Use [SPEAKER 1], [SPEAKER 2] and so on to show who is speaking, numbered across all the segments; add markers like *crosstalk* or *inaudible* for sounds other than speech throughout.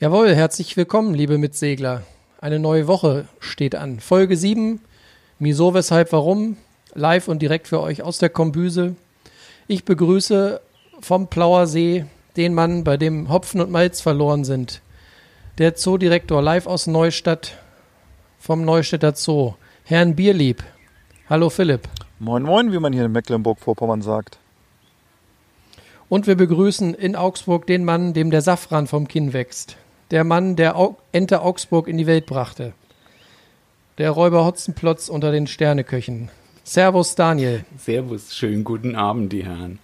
[SPEAKER 1] Jawohl, herzlich willkommen, liebe Mitsegler. Eine neue Woche steht an. Folge 7, Wieso, Weshalb, Warum, live und direkt für euch aus der Kombüse. Ich begrüße vom Plauer See den Mann, bei dem Hopfen und Malz verloren sind. Der Zoodirektor live aus Neustadt vom Neustädter Zoo, Herrn Bierlieb. Hallo Philipp.
[SPEAKER 2] Moin Moin, wie man hier in Mecklenburg-Vorpommern sagt.
[SPEAKER 1] Und wir begrüßen in Augsburg den Mann, dem der Safran vom Kinn wächst. Der Mann, der Au Ente Augsburg in die Welt brachte. Der Räuber Hotzenplotz unter den Sterneköchen. Servus Daniel.
[SPEAKER 3] Servus, schönen guten Abend, die Herren.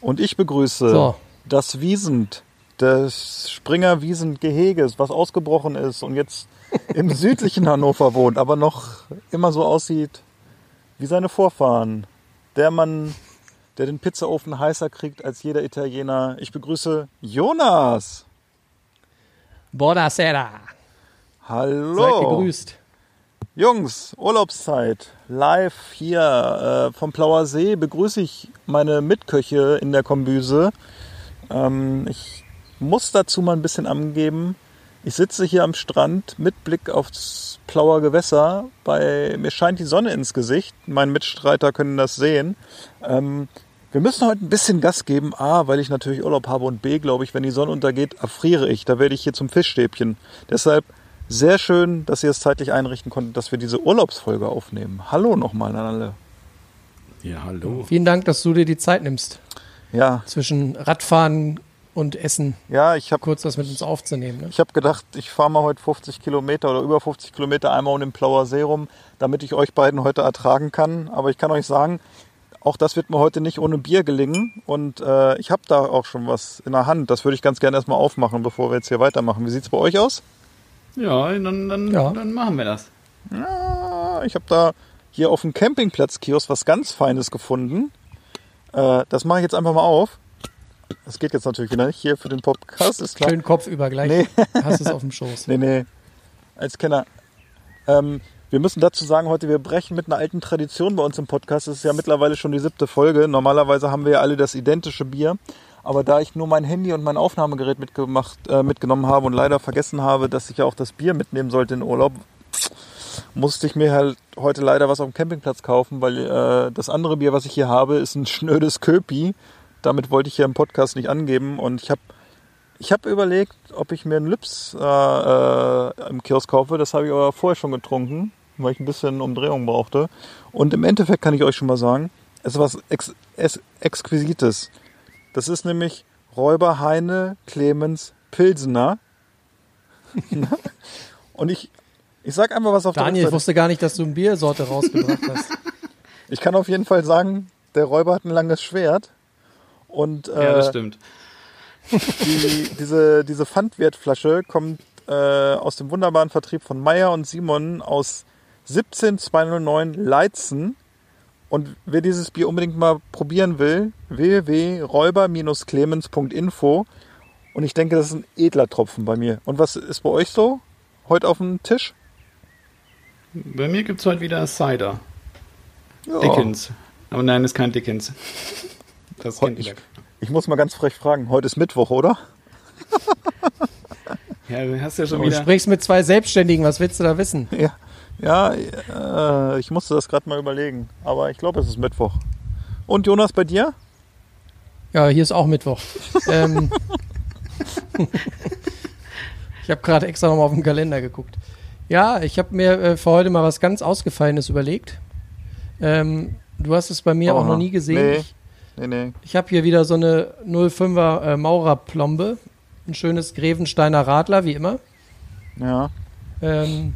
[SPEAKER 2] Und ich begrüße
[SPEAKER 1] So.
[SPEAKER 2] das Wiesent, des Springer Wiesent Geheges, was ausgebrochen ist und jetzt im *laughs* südlichen Hannover wohnt, aber noch immer so aussieht wie seine Vorfahren. Der Mann, der den Pizzaofen heißer kriegt als jeder Italiener. Ich begrüße Jonas.
[SPEAKER 1] Buonasera.
[SPEAKER 2] Hallo.
[SPEAKER 1] Seid gegrüßt.
[SPEAKER 2] Jungs, Urlaubszeit, live hier äh, vom Plauer See begrüße ich meine Mitköche in der Kombüse. Ähm, ich muss dazu mal ein bisschen angeben. Ich sitze hier am Strand mit Blick aufs Plauer Gewässer. Bei mir scheint die Sonne ins Gesicht. Meine Mitstreiter können das sehen. Ähm, wir müssen heute ein bisschen Gas geben. A, weil ich natürlich Urlaub habe und B, glaube ich, wenn die Sonne untergeht, erfriere ich. Da werde ich hier zum Fischstäbchen. Deshalb sehr schön, dass ihr es zeitlich einrichten konntet, dass wir diese Urlaubsfolge aufnehmen. Hallo nochmal an alle.
[SPEAKER 3] Ja, hallo.
[SPEAKER 1] Vielen Dank, dass du dir die Zeit nimmst,
[SPEAKER 2] Ja,
[SPEAKER 1] zwischen Radfahren und Essen
[SPEAKER 2] ja, ich habe
[SPEAKER 1] kurz was mit uns aufzunehmen. Ne?
[SPEAKER 2] ich hab gedacht, ich fahre mal heute 50 Kilometer oder über 50 Kilometer einmal um den Plauer See rum, damit ich euch beiden heute ertragen kann. Aber ich kann euch sagen, auch das wird mir heute nicht ohne Bier gelingen. Und äh, ich habe da auch schon was in der Hand. Das würde ich ganz gerne erstmal aufmachen, bevor wir jetzt hier weitermachen. Wie sieht's bei euch aus?
[SPEAKER 3] Ja, dann, dann,
[SPEAKER 1] Ja.
[SPEAKER 3] dann machen wir das.
[SPEAKER 2] Ja, ich habe da hier auf dem Campingplatz-Kiosk was ganz Feines gefunden. Äh, das mache ich jetzt einfach mal auf. Das geht jetzt natürlich wieder nicht hier für den Podcast, ist klar.
[SPEAKER 1] Schön Kopf über gleich.
[SPEAKER 2] Nee.
[SPEAKER 1] Hast es auf dem Schoß. *laughs*
[SPEAKER 2] Nee, nee. Als Kenner. Ähm, wir müssen dazu sagen, heute, wir brechen mit einer alten Tradition bei uns im Podcast. Es ist ja mittlerweile schon die siebte Folge. Normalerweise haben wir ja alle das identische Bier. Aber da ich nur mein Handy und mein Aufnahmegerät mitgemacht, äh, mitgenommen habe und leider vergessen habe, dass ich ja auch das Bier mitnehmen sollte in Urlaub, musste ich mir halt heute leider was auf dem Campingplatz kaufen, weil äh, das andere Bier, was ich hier habe, ist ein schnödes Köpi. Damit wollte ich hier im Podcast nicht angeben. Und ich habe ich habe überlegt, ob ich mir einen Lips äh, äh, im Kiosk kaufe. Das habe ich aber vorher schon getrunken, weil ich ein bisschen Umdrehung brauchte. Und im Endeffekt kann ich euch schon mal sagen, es ist was Ex es Exquisites. Das ist nämlich Räuber Heine Clemens Pilsener. *laughs* Und ich, ich sag einfach was auf
[SPEAKER 1] Daniel,
[SPEAKER 2] der
[SPEAKER 1] ich wusste gar nicht, dass du eine Biersorte rausgebracht hast. *laughs*
[SPEAKER 2] Ich kann auf jeden Fall sagen, der Räuber hat ein langes Schwert. Und äh,
[SPEAKER 3] Ja, das stimmt.
[SPEAKER 2] die, diese, diese Pfandwertflasche kommt äh, aus dem wunderbaren Vertrieb von Meyer und Simon aus 17209 Leitzen. Und wer dieses Bier unbedingt mal probieren will, www.räuber-clemens.info. Und ich denke, das ist ein edler Tropfen bei mir. Und was ist bei euch so heute auf dem Tisch?
[SPEAKER 3] Bei mir gibt es heute wieder Cider.
[SPEAKER 2] Ja.
[SPEAKER 3] Dickens. Aber nein, ist kein Dickens. Das kennt
[SPEAKER 2] Ich, ich muss mal ganz frech fragen, heute ist Mittwoch, oder?
[SPEAKER 3] Ja, du hast ja schon
[SPEAKER 1] Du
[SPEAKER 3] wieder.
[SPEAKER 1] sprichst mit zwei Selbstständigen, was willst du da wissen?
[SPEAKER 2] Ja, ja äh, ich musste das gerade mal überlegen. Aber ich glaube, es ist Mittwoch. Und Jonas, bei dir?
[SPEAKER 1] Ja, hier ist auch Mittwoch. *laughs* ähm, ich habe gerade extra nochmal auf den Kalender geguckt. Ja, ich habe mir äh, für heute mal was ganz Ausgefallenes überlegt. Ähm, du hast es bei mir auch
[SPEAKER 2] Aha.
[SPEAKER 1] noch nie gesehen.
[SPEAKER 2] Nee.
[SPEAKER 1] Ich,
[SPEAKER 2] Nee, nee.
[SPEAKER 1] ich habe hier wieder so eine 05er äh, Maurerplombe. Ein schönes Grevensteiner Radler, wie immer.
[SPEAKER 2] Ja.
[SPEAKER 1] Ähm,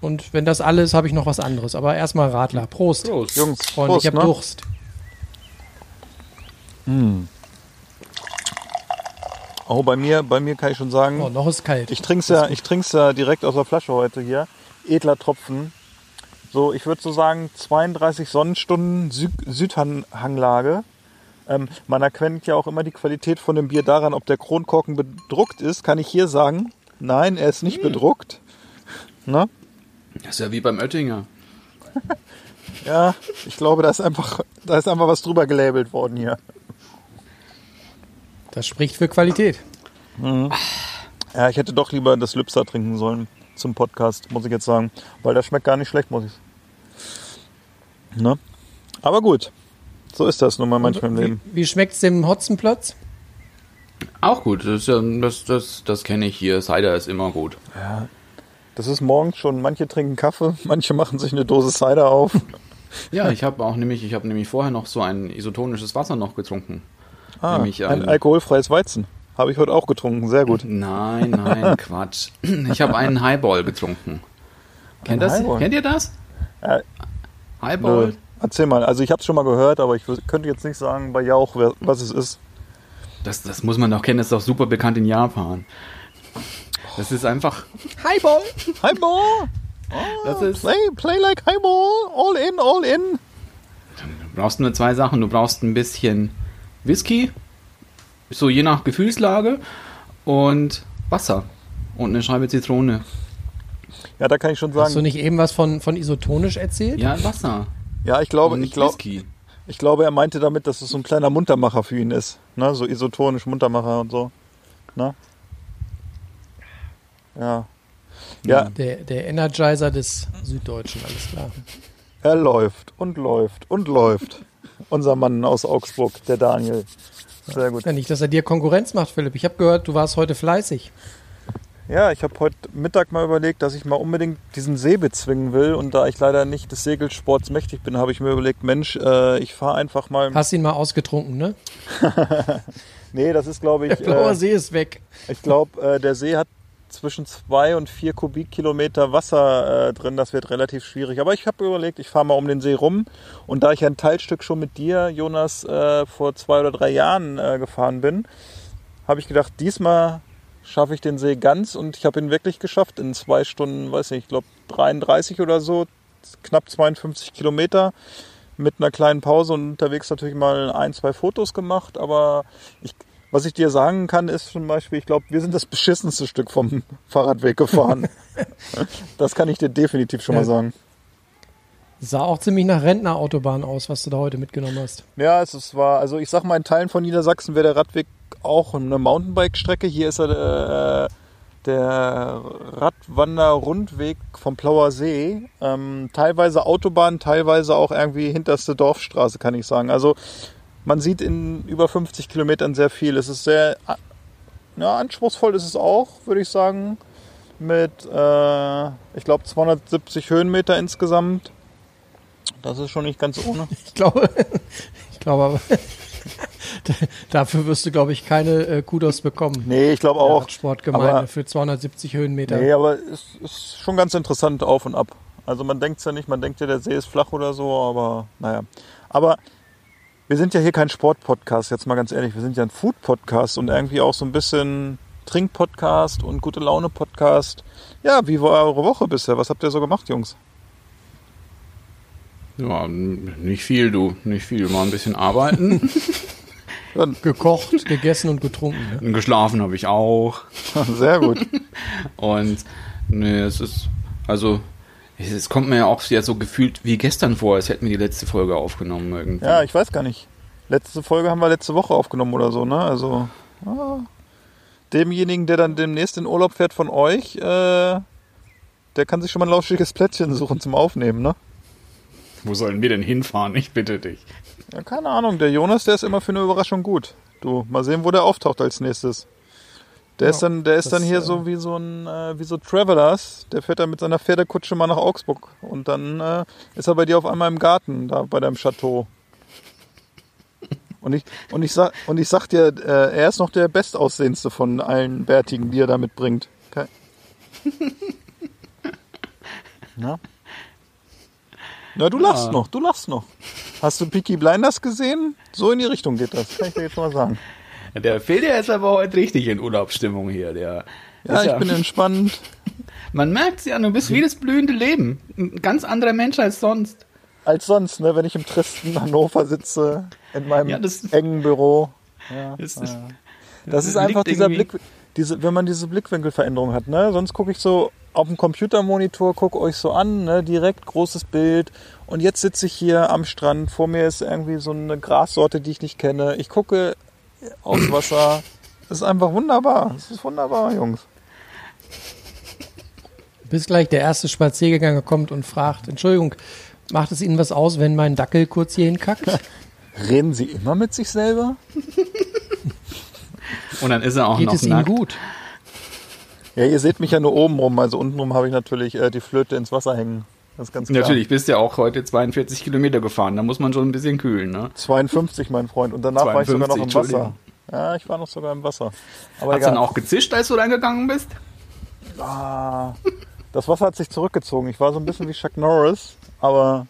[SPEAKER 1] und wenn das alles, habe ich noch was anderes. Aber erstmal Radler. Prost.
[SPEAKER 3] Prost.
[SPEAKER 2] Jungs,
[SPEAKER 1] Freunde,
[SPEAKER 2] Prost,
[SPEAKER 1] ich habe
[SPEAKER 2] ne?
[SPEAKER 1] Durst.
[SPEAKER 2] Oh, bei mir, bei mir kann ich schon sagen,
[SPEAKER 1] Oh, noch ist kalt.
[SPEAKER 2] ich trink's ja, ich trink's ja direkt aus der Flasche heute hier. Edler Tropfen. So, ich würde so sagen 32 Sonnenstunden Sü Südhanglage. Ähm, man erkennt ja auch immer die Qualität von dem Bier daran, ob der Kronkorken bedruckt ist. Kann ich hier sagen? Nein, er ist nicht bedruckt. Ne?
[SPEAKER 3] Das ist ja wie beim Oettinger. *laughs*
[SPEAKER 2] Ja, ich glaube, da ist einfach, da ist einfach was drüber gelabelt worden hier.
[SPEAKER 1] Das spricht für Qualität.
[SPEAKER 2] Ja, ich hätte doch lieber das Lübser trinken sollen zum Podcast, muss ich jetzt sagen. Weil das schmeckt gar nicht schlecht, muss ich. Ne? Aber gut. So ist das nun mal manchmal im
[SPEAKER 1] Wie,
[SPEAKER 2] Leben.
[SPEAKER 1] wie schmeckt's dem Hotzenplotz?
[SPEAKER 3] Auch gut, das, ja, das, das, das kenne ich hier. Cider ist immer gut.
[SPEAKER 2] Das ist morgens schon, manche trinken Kaffee, *laughs* manche machen sich eine Dose Cider auf.
[SPEAKER 3] Ja, ich habe auch nämlich, ich habe nämlich vorher noch so ein isotonisches Wasser noch getrunken.
[SPEAKER 2] Ah,
[SPEAKER 3] Nämlich
[SPEAKER 2] ein
[SPEAKER 3] ein-
[SPEAKER 2] alkoholfreies Weizen. Habe ich heute auch getrunken, sehr gut.
[SPEAKER 3] Nein, nein, *laughs* Quatsch. Ich habe einen Highball getrunken. Kennt, das?
[SPEAKER 2] Highball?
[SPEAKER 3] Kennt ihr das?
[SPEAKER 2] Äh,
[SPEAKER 3] Highball?
[SPEAKER 2] Nö. Erzähl mal, also ich habe es schon mal gehört, aber ich könnte jetzt nicht sagen bei Jauch, was es ist.
[SPEAKER 3] Das, das muss man doch kennen, das ist doch super bekannt in Japan. Das ist einfach,
[SPEAKER 1] Highball!
[SPEAKER 2] Highball!
[SPEAKER 3] das ist,
[SPEAKER 2] Play, play like Highball! All in, all in!
[SPEAKER 3] du brauchst nur zwei Sachen. Du brauchst ein bisschen Whisky, so je nach Gefühlslage, und Wasser. Und eine Scheibe Zitrone.
[SPEAKER 2] Ja, da kann ich schon
[SPEAKER 1] Hast du
[SPEAKER 2] sagen.
[SPEAKER 1] nicht eben was von, von isotonisch erzählt?
[SPEAKER 3] Ja, Wasser.
[SPEAKER 2] Ja, ich glaube, ich, glaub,
[SPEAKER 3] Whisky.
[SPEAKER 2] ich glaube, er meinte damit, dass es so ein kleiner Muntermacher für ihn ist. Ne? So isotonisch Muntermacher und so. Ne? Ja. Ja,
[SPEAKER 1] Der, der Energizer des Süddeutschen, alles klar.
[SPEAKER 2] er läuft und läuft und läuft. Unser Mann aus Augsburg, der Daniel. Sehr gut.
[SPEAKER 1] Ja, nicht, dass er dir Konkurrenz macht, Philipp. Ich habe gehört, du warst heute fleißig.
[SPEAKER 2] Ja, ich habe heute Mittag mal überlegt, dass ich mal unbedingt diesen See bezwingen will. Und da ich leider nicht des Segelsports mächtig bin, habe ich mir überlegt, Mensch, äh, ich fahre einfach mal.
[SPEAKER 1] Hast ihn mal ausgetrunken, ne? *laughs*
[SPEAKER 2] Nee, das ist, glaube ich.
[SPEAKER 1] Der blaue
[SPEAKER 2] Äh,
[SPEAKER 1] See ist weg.
[SPEAKER 2] ich glaube, äh, der See hat zwischen zwei und vier Kubikkilometer Wasser äh, drin. Das wird relativ schwierig. Aber ich habe überlegt, ich fahre mal um den See rum. Und da ich ein Teilstück schon mit dir, Jonas, äh, vor zwei oder drei Jahren äh, gefahren bin, habe ich gedacht, diesmal schaffe ich den See ganz. Und ich habe ihn wirklich geschafft in zwei Stunden, weiß nicht, ich glaube 33 oder so, knapp 52 Kilometer. Mit einer kleinen Pause und unterwegs natürlich mal ein, zwei Fotos gemacht. Aber ich, was ich dir sagen kann, ist zum Beispiel, ich glaube, wir sind das beschissenste Stück vom *laughs* Fahrradweg gefahren. *laughs* das kann ich dir definitiv schon
[SPEAKER 1] Ja.
[SPEAKER 2] mal sagen.
[SPEAKER 1] Sah auch ziemlich nach Rentnerautobahn aus, was du da heute mitgenommen hast.
[SPEAKER 2] Ja, es ist war, also ich sag mal, in Teilen von Niedersachsen wäre der Radweg auch eine Mountainbike-Strecke. Hier ist er äh, der Radwander-Rundweg vom Plauer See. Ähm, teilweise Autobahn, teilweise auch irgendwie hinterste Dorfstraße, kann ich sagen. Also man sieht in über 50 Kilometern sehr viel. Es ist sehr ja, anspruchsvoll ist es auch, würde ich sagen. Mit, äh, ich glaube, 270 Höhenmeter insgesamt. Das ist schon nicht ganz ohne. *laughs*
[SPEAKER 1] Ich glaube, *laughs* ich glaube aber, *laughs* dafür wirst du, glaube ich, keine äh, Kudos bekommen.
[SPEAKER 2] Nee, ich glaube auch.
[SPEAKER 1] Radsportgemeinde
[SPEAKER 2] aber-
[SPEAKER 1] für 270 Höhenmeter.
[SPEAKER 2] Nee, aber es ist schon ganz interessant auf und ab. Also man denkt ja nicht, man denkt ja, der See ist flach oder so, aber naja. Aber wir sind ja hier kein Sport-Podcast, jetzt mal ganz ehrlich. Wir sind ja ein Food-Podcast und irgendwie auch so ein bisschen Trink-Podcast und gute Laune-Podcast. Ja, wie war eure Woche bisher? Was habt ihr so gemacht, Jungs?
[SPEAKER 3] Ja, nicht viel, du. Nicht viel. Mal ein bisschen arbeiten. *laughs*
[SPEAKER 1] Gekocht, gegessen und getrunken. Ne?
[SPEAKER 3] Geschlafen habe ich auch. *laughs*
[SPEAKER 2] Sehr gut.
[SPEAKER 3] Und nee, es ist, also, es, kommt mir ja auch jetzt so gefühlt wie gestern vor, als hätten wir die letzte Folge aufgenommen irgendwie.
[SPEAKER 2] Ja, ich weiß gar nicht. Letzte Folge haben wir letzte Woche aufgenommen oder so, ne? Also ah, demjenigen, der dann demnächst in Urlaub fährt von euch, äh, der kann sich schon mal ein lauschiges Plätzchen suchen zum Aufnehmen, ne?
[SPEAKER 3] Wo sollen wir denn hinfahren? Ich bitte dich.
[SPEAKER 2] Ja, keine Ahnung. Der Jonas, der ist immer für eine Überraschung gut. Du, mal sehen, wo der auftaucht als nächstes. Der
[SPEAKER 1] Ja,
[SPEAKER 2] ist dann, der ist dann hier
[SPEAKER 1] äh,
[SPEAKER 2] so wie so ein, äh, wie so Travelers. Der fährt dann mit seiner Pferdekutsche mal nach Augsburg und dann äh, ist er bei dir auf einmal im Garten, da bei deinem Chateau. Und ich, und ich sag, und ich sag dir, äh, er ist noch der bestaussehendste von allen Bärtigen, die er da mitbringt. Okay. *laughs* Na? Na, du lachst noch, du lachst noch. Hast du Peaky Blinders gesehen? So in die Richtung geht das, kann ich dir jetzt mal sagen.
[SPEAKER 3] Der Phil, der ist aber heute richtig in Urlaubsstimmung hier. Der
[SPEAKER 2] Ja,
[SPEAKER 3] ist
[SPEAKER 2] ich bin entspannt. *laughs*
[SPEAKER 3] Man merkt ja, du bist wie das blühende Leben. Ein ganz anderer Mensch als sonst.
[SPEAKER 2] Als sonst, ne, wenn ich im tristen Hannover sitze, in meinem
[SPEAKER 3] Ja, das-
[SPEAKER 2] engen Büro. Ja, *laughs*
[SPEAKER 3] Das ist,
[SPEAKER 2] Das ist
[SPEAKER 3] liegt
[SPEAKER 2] einfach dieser
[SPEAKER 3] irgendwie-
[SPEAKER 2] Blick, diese, wenn man diese Blickwinkelveränderung hat. Ne? Sonst gucke ich so auf dem Computermonitor, gucke euch so an, ne? direkt großes Bild. Und jetzt sitze ich hier am Strand. Vor mir ist irgendwie so eine Grassorte, die ich nicht kenne. Ich gucke aufs Wasser. Das ist einfach wunderbar. Das ist wunderbar, Jungs.
[SPEAKER 1] Bis gleich der erste Spaziergänger kommt und fragt, Entschuldigung, macht es Ihnen was aus, wenn mein Dackel kurz hierhin kackt? *laughs*
[SPEAKER 2] Reden Sie immer mit sich selber? *laughs*
[SPEAKER 3] Und dann ist er auch
[SPEAKER 1] Geht
[SPEAKER 3] noch
[SPEAKER 1] es Ihnen
[SPEAKER 3] nackt.
[SPEAKER 1] gut?
[SPEAKER 2] Ja, ihr seht mich ja nur oben rum. Also untenrum habe ich natürlich äh, die Flöte ins Wasser hängen. Das ist ganz klar.
[SPEAKER 3] Natürlich, bist ja auch heute 42 Kilometer gefahren. Da muss man schon ein bisschen kühlen, ne?
[SPEAKER 2] 52, mein Freund. Und danach war ich sogar noch im
[SPEAKER 3] 52,
[SPEAKER 2] Wasser. Ja, ich war noch sogar im Wasser. Aber
[SPEAKER 3] Hat's
[SPEAKER 2] egal.
[SPEAKER 3] dann auch gezischt, als du reingegangen bist?
[SPEAKER 2] Ah, das Wasser hat sich zurückgezogen. Ich war so ein bisschen wie Chuck Norris, aber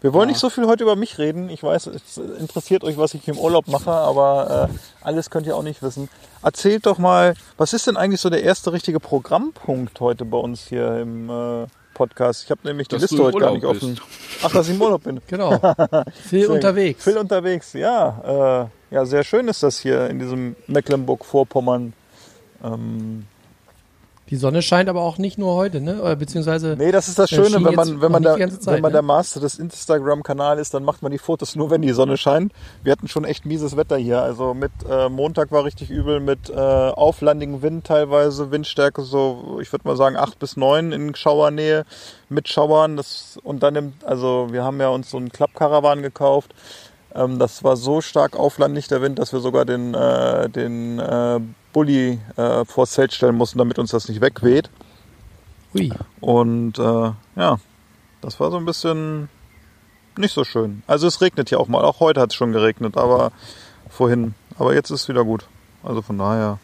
[SPEAKER 2] wir wollen nicht so viel heute über mich reden. Ich weiß, es interessiert euch, was ich im Urlaub mache, aber äh, alles könnt ihr auch nicht wissen. Erzählt doch mal, was ist denn eigentlich so der erste richtige Programmpunkt heute bei uns hier im äh, Podcast? Ich habe nämlich die
[SPEAKER 3] Dass
[SPEAKER 2] Liste heute gar nicht offen.
[SPEAKER 3] bist.
[SPEAKER 2] Ach, dass ich im Urlaub bin.
[SPEAKER 1] Genau. Viel unterwegs.
[SPEAKER 2] Viel unterwegs, ja. Äh, ja, sehr schön ist das hier in diesem Mecklenburg-Vorpommern. Ähm,
[SPEAKER 1] Die Sonne scheint aber auch nicht nur heute, ne? Oder beziehungsweise
[SPEAKER 2] Nee, das ist das
[SPEAKER 1] Äh,
[SPEAKER 2] Schöne, wenn man, wenn man, der,
[SPEAKER 1] Zeit,
[SPEAKER 2] wenn man
[SPEAKER 1] ne?
[SPEAKER 2] der Master des Instagram-Kanals ist, dann macht man die Fotos nur, wenn die Sonne scheint. Wir hatten schon echt mieses Wetter hier. Also mit äh, Montag war richtig übel, mit äh, auflandigem Wind teilweise, Windstärke so, ich würde mal sagen, 8 bis 9 in Schauernähe mit Schauern. Das, und dann, im, also wir haben ja uns so einen Klappkarawan gekauft. Ähm, das war so stark auflandig der Wind, dass wir sogar den, äh, den äh, Bulli äh, vors Zelt stellen mussten, damit uns das nicht wegweht.
[SPEAKER 1] hui.
[SPEAKER 2] Und äh, ja, das war so ein bisschen nicht so schön. Also es regnet ja auch mal. Auch heute hat es schon geregnet, aber vorhin. Aber jetzt ist es wieder gut. Also von daher.